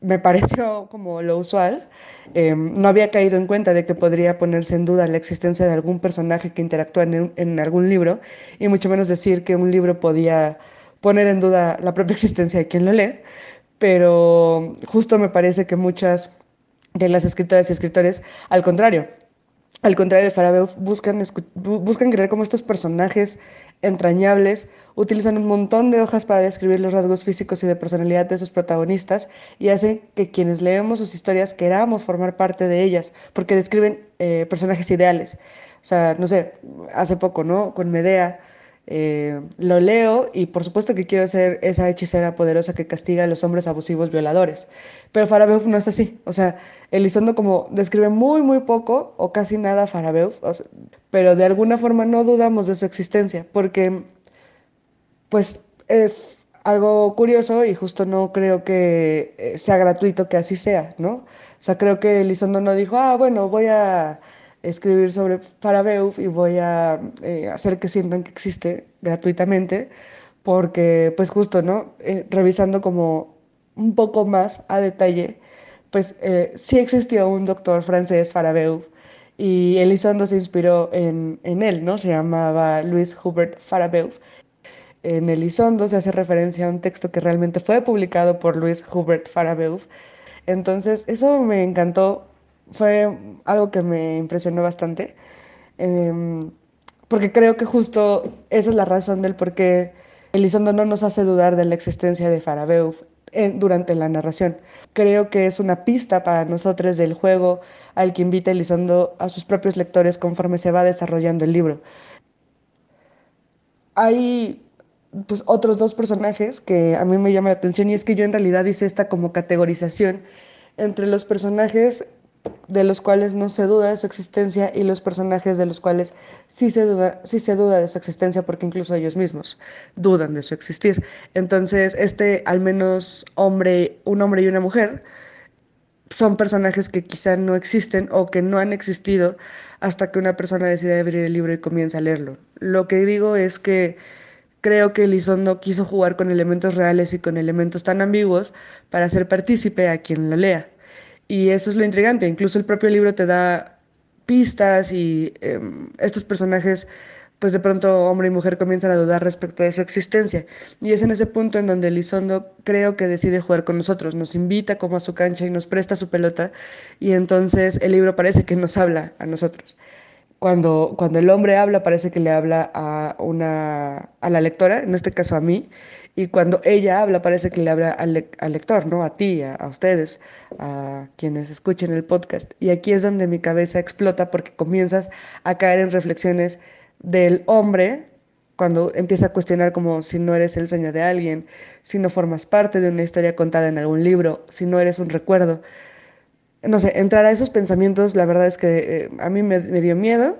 me *laughs* pareció como lo usual. Em, no había caído en cuenta de que podría ponerse en duda la existencia de algún personaje que interactúa en, en, algún libro, y mucho menos decir que un libro podía poner en duda la propia *laughs* existencia de quien lo lee, pero justo me parece que muchas de las escritoras y escritores, al contrario, al contrario de Farabeuf, buscan, buscan crear como estos personajes entrañables, utilizan un montón de hojas para describir los rasgos físicos y de personalidad de sus protagonistas y hacen que quienes leemos sus historias queramos formar parte de ellas, porque describen eh, personajes ideales. O sea, no sé, hace poco, ¿no? Con Medea, eh, lo leo y por supuesto que quiero ser esa hechicera poderosa que castiga a los hombres abusivos violadores. Pero Farabeuf no es así. O sea, Elizondo como describe muy, muy poco o casi nada a Farabeuf, pero de alguna forma no dudamos de su existencia porque pues es algo curioso y justo no creo que eh, sea gratuito que así sea, ¿no? O sea, creo que Elizondo no dijo, ah, bueno, voy a escribir sobre Farabeuf y voy a eh, hacer que sientan que existe gratuitamente, porque pues justo, ¿no? Eh, revisando como un poco más a detalle, pues eh, sí existió un doctor francés, Farabeuf, y Elizondo se inspiró en, en él, ¿no? Se llamaba Louis Hubert Farabeuf. En Elizondo se hace referencia a un texto que realmente fue publicado por Louis Hubert Farabeuf. Entonces, eso me encantó fue algo que me impresionó bastante, em, porque creo que justo esa es la razón del por qué Elizondo no nos hace dudar de la existencia de Farabeuf durante la narración. Creo que es una pista para nosotros del juego al que invita Elizondo a sus propios lectores conforme se va desarrollando el libro. Hay pues, otros dos personajes que a mí me llaman la atención y es que yo en realidad hice esta como categorización entre los personajes de los cuales no se duda de su existencia y los personajes de los cuales sí se duda, sí se duda de su existencia porque incluso ellos mismos dudan de su existir. Entonces, este al menos hombre, un hombre y una mujer son personajes que quizá no existen o que no han existido hasta que una persona decide abrir el libro y comienza a leerlo. Lo que digo es que creo que Elizondo quiso jugar con elementos reales y con elementos tan ambiguos para hacer partícipe a quien lo lea. Y eso es lo intrigante. Incluso el propio libro te da pistas y em, estos personajes, pues de pronto hombre y mujer comienzan a dudar respecto de su existencia. Y es en ese punto en donde Elizondo creo que decide jugar con nosotros, nos invita como a su cancha y nos presta su pelota y entonces el libro parece que nos habla a nosotros. Cuando, cuando el hombre habla parece que le habla a, una, a la lectora, en este caso a mí, y cuando ella habla, parece que le habla al, lector, ¿no? A ti, a, ustedes, a quienes escuchen el podcast. Y aquí es donde mi cabeza explota porque comienzas a caer en reflexiones del hombre cuando empieza a cuestionar como si no eres el sueño de alguien, si no formas parte de una historia contada en algún libro, si no eres un recuerdo. No sé, entrar a esos pensamientos, la verdad es que eh, a mí me dio miedo,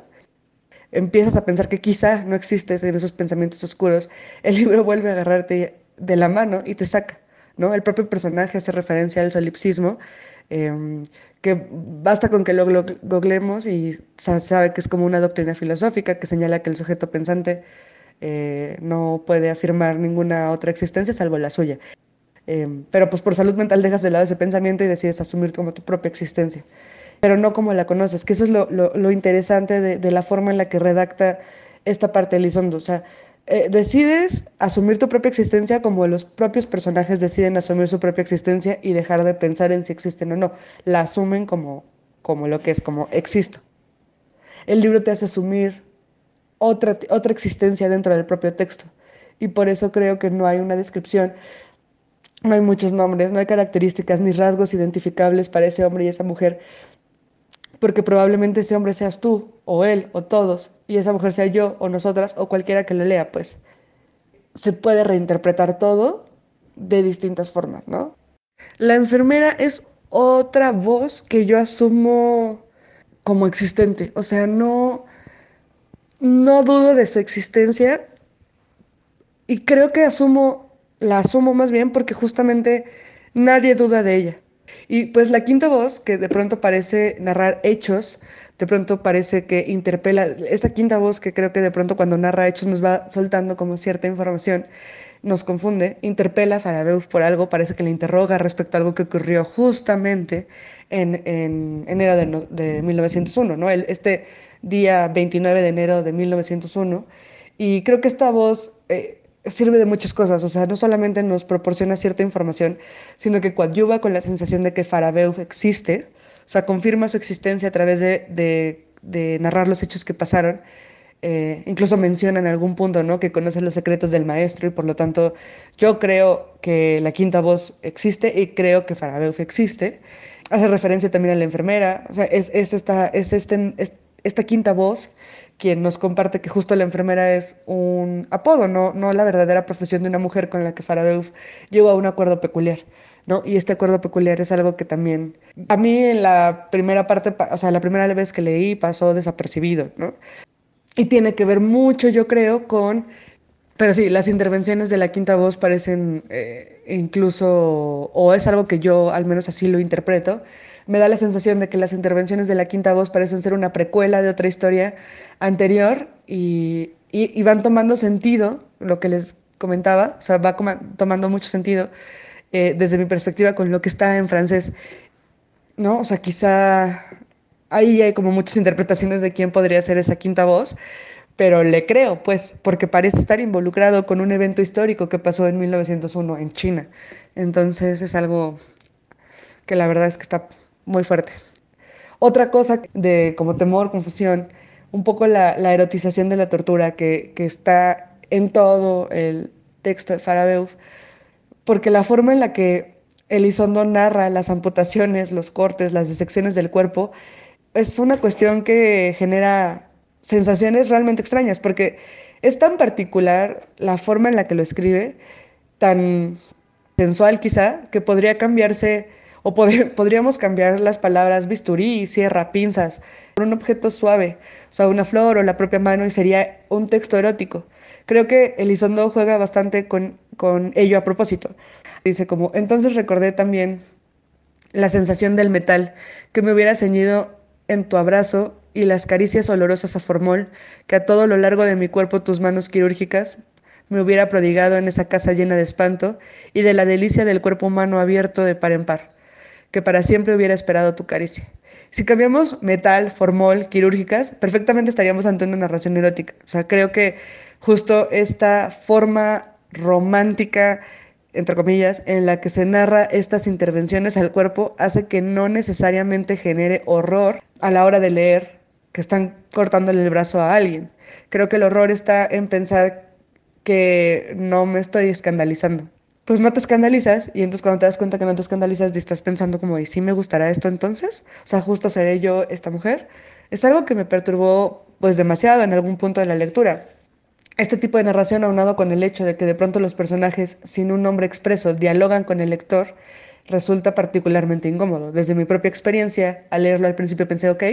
empiezas a pensar que quizá no existes en esos pensamientos oscuros, el libro vuelve a agarrarte de la mano y te saca. ¿no? El propio personaje hace referencia al solipsismo, em, que basta con que lo googlemos y sabe que es como una doctrina filosófica que señala que el sujeto pensante eh, no puede afirmar ninguna otra existencia salvo la suya. Em, pero pues por salud mental dejas de lado ese pensamiento y decides asumir como tu propia existencia pero no como la conoces, que eso es lo, interesante de, la forma en la que redacta esta parte de Lizondo. O sea, eh, decides asumir tu propia existencia como los propios personajes deciden asumir su propia existencia y dejar de pensar en si existen o no. La asumen como, como lo que es, como existo. El libro te hace asumir otra, otra existencia dentro del propio texto. Y por eso creo que no hay una descripción no hay muchos nombres, no hay características ni rasgos identificables para ese hombre y esa mujer, porque probablemente ese hombre seas tú, o él, o todos, y esa mujer sea yo, o nosotras, o cualquiera que lo lea, pues se puede reinterpretar todo de distintas formas, ¿no? La enfermera es otra voz que yo asumo como existente, o sea, no, no dudo de su existencia y creo que asumo, la asumo más bien porque justamente nadie duda de ella. Y pues la quinta voz, que de pronto parece narrar hechos, de pronto parece que interpela, esta quinta voz que creo que de pronto cuando narra hechos nos va soltando como cierta información, nos confunde, interpela a Farabeuf por algo, parece que le interroga respecto a algo que ocurrió justamente en, enero de, 1901, ¿no? El, este día 29 de enero de 1901. Y creo que esta voz eh, sirve de muchas cosas, o sea, no solamente nos proporciona cierta información, sino que coadyuva con la sensación de que Farabeuf existe, o sea, confirma su existencia a través de, narrar los hechos que pasaron. Eh, incluso menciona en algún punto ¿no? que conoce los secretos del maestro y por lo tanto yo creo que la quinta voz existe y creo que Farabeuf existe. Hace referencia también a la enfermera, o sea, este, esta quinta voz quien nos comparte que justo la enfermera es un apodo, no, no la verdadera profesión de una mujer con la que Farabeuf llegó a un acuerdo peculiar. ¿no? Y este acuerdo peculiar es algo que también a mí en la primera parte, o sea, la primera vez que leí pasó desapercibido, ¿no? Y tiene que ver mucho, yo creo, con pero sí, las intervenciones de la quinta voz parecen eh, incluso, o es algo que yo al menos así lo interpreto, me da la sensación de que las intervenciones de la quinta voz parecen ser una precuela de otra historia anterior y, y, van tomando sentido, lo que les comentaba, o sea, va tomando mucho sentido eh, desde mi perspectiva con lo que está en francés, ¿no? O sea, quizá ahí hay como muchas interpretaciones de quién podría ser esa quinta voz, pero le creo, pues, porque parece estar involucrado con un evento histórico que pasó en 1901 en China. Entonces es algo que la verdad es que está muy fuerte. Otra cosa de como temor, confusión, un poco la, erotización de la tortura que, que, está en todo el texto de Farabeuf, porque la forma en la que Elizondo narra las amputaciones, los cortes, las disecciones del cuerpo, es una cuestión que genera sensaciones realmente extrañas, porque es tan particular la forma en la que lo escribe, tan sensual quizá, que podría cambiarse o podríamos cambiar las palabras bisturí, sierra, pinzas, por un objeto suave, o sea, una flor o la propia mano y sería un texto erótico. Creo que Elizondo juega bastante con, con ello a propósito. Dice como, entonces recordé también la sensación del metal que me hubiera ceñido en tu abrazo y las caricias olorosas a formol que a todo lo largo de mi cuerpo tus manos quirúrgicas me hubiera prodigado en esa casa llena de espanto y de la delicia del cuerpo humano abierto de par en par, que para siempre hubiera esperado tu caricia. Si cambiamos metal, formol, quirúrgicas, perfectamente estaríamos ante una narración erótica. O sea, creo que justo esta forma romántica, entre comillas, en la que se narra estas intervenciones al cuerpo hace que no necesariamente genere horror a la hora de leer que están cortándole el brazo a alguien. Creo que el horror está en pensar que no me estoy escandalizando. Pues no te escandalizas y entonces cuando te das cuenta que no te escandalizas y estás pensando como, ¿y si me gustará esto entonces? O sea, justo seré yo esta mujer. Es algo que me perturbó pues demasiado en algún punto de la lectura. Este tipo de narración aunado con el hecho de que de pronto los personajes sin un nombre expreso dialogan con el lector resulta particularmente incómodo. Desde mi propia experiencia, al leerlo al principio pensé, ok,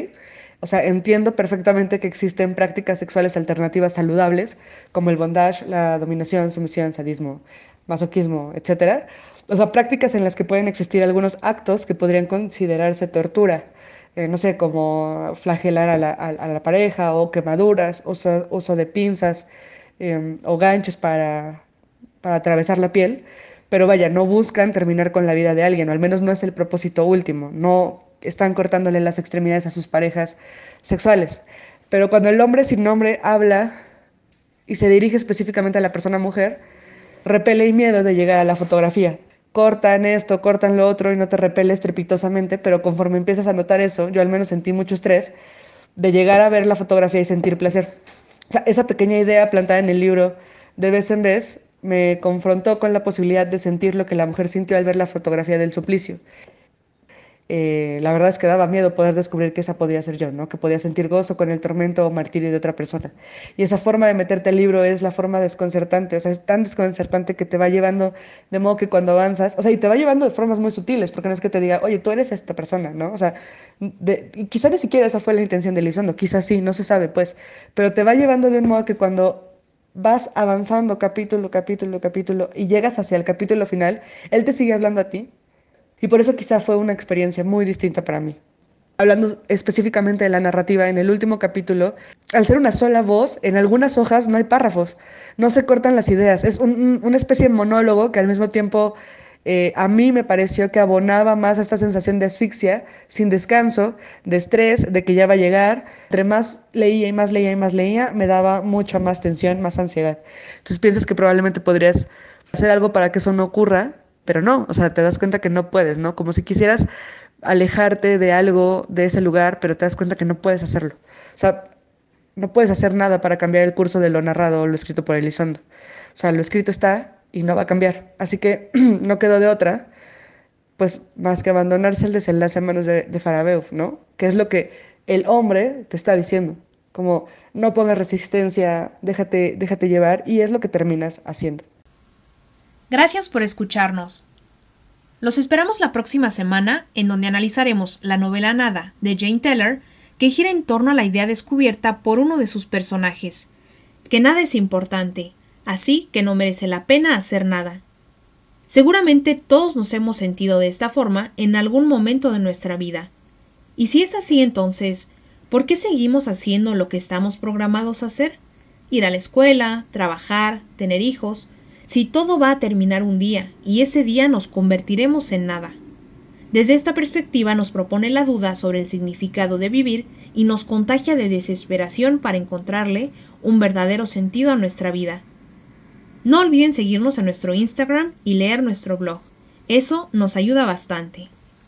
o sea, entiendo perfectamente que existen prácticas sexuales alternativas saludables, como el bondage, la dominación, sumisión, sadismo, masoquismo, etc. O sea, prácticas en las que pueden existir algunos actos que podrían considerarse tortura. Eh, no sé, como flagelar a la, pareja o quemaduras, uso, uso de pinzas em, o ganchos para, para atravesar la piel. Pero vaya, no buscan terminar con la vida de alguien, o al menos no es el propósito último. No están cortándole las extremidades a sus parejas sexuales. Pero cuando el hombre sin nombre habla y se dirige específicamente a la persona mujer, repele el miedo de llegar a la fotografía. Cortan esto, cortan lo otro y no te repele estrepitosamente, pero conforme empiezas a notar eso, yo al menos sentí mucho estrés de llegar a ver la fotografía y sentir placer. O sea, esa pequeña idea plantada en el libro de vez en vez me confrontó con la posibilidad de sentir lo que la mujer sintió al ver la fotografía del suplicio. Eh, la verdad es que daba miedo poder descubrir que esa podía ser yo, ¿no? que podía sentir gozo con el tormento o martirio de otra persona. Y esa forma de meterte al libro es la forma desconcertante, o sea, es tan desconcertante que te va llevando de modo que cuando avanzas, o sea, y te va llevando de formas muy sutiles, porque no es que te diga, oye, tú eres esta persona, ¿no? O sea, y quizá ni siquiera esa fue la intención de Lizondo, quizás sí, no se sabe, pues, pero te va llevando de un modo que cuando vas avanzando capítulo, capítulo, capítulo, y llegas hacia el capítulo final, él te sigue hablando a ti y por eso quizá fue una experiencia muy distinta para mí. Hablando específicamente de la narrativa, en el último capítulo, al ser una sola voz, en algunas hojas no hay párrafos, no se cortan las ideas, es una especie de monólogo que al mismo tiempo eh, a mí me pareció que abonaba más a esta sensación de asfixia, sin descanso, de estrés, de que ya va a llegar. Entre más leía y más leía y más leía, me daba mucha más tensión, más ansiedad. Entonces piensas que probablemente podrías hacer algo para que eso no ocurra, pero no, o sea, te das cuenta que no puedes, ¿no? Como si quisieras alejarte de algo, de ese lugar, pero te das cuenta que no puedes hacerlo. O sea, no puedes hacer nada para cambiar el curso de lo narrado o lo escrito por Elizondo. O sea, lo escrito está y no va a cambiar. Así que *clears throat* no quedó de otra, pues más que abandonarse el desenlace a manos de, de Farabeuf, ¿no? Que es lo que el hombre te está diciendo. Como no pongas resistencia, déjate, déjate llevar y es lo que terminas haciendo. Gracias por escucharnos. Los esperamos la próxima semana en donde analizaremos la novela Nada de Jane Teller que gira en torno a la idea descubierta por uno de sus personajes, que nada es importante, así que no merece la pena hacer nada. Seguramente todos nos hemos sentido de esta forma en algún momento de nuestra vida. Y si es así entonces, ¿por qué seguimos haciendo lo que estamos programados a hacer? Ir a la escuela, trabajar, tener hijos, si todo va a terminar un día y ese día nos convertiremos en nada. Desde esta perspectiva nos propone la duda sobre el significado de vivir y nos contagia de desesperación para encontrarle un verdadero sentido a nuestra vida. No olviden seguirnos en nuestro Instagram y leer nuestro blog. Eso nos ayuda bastante.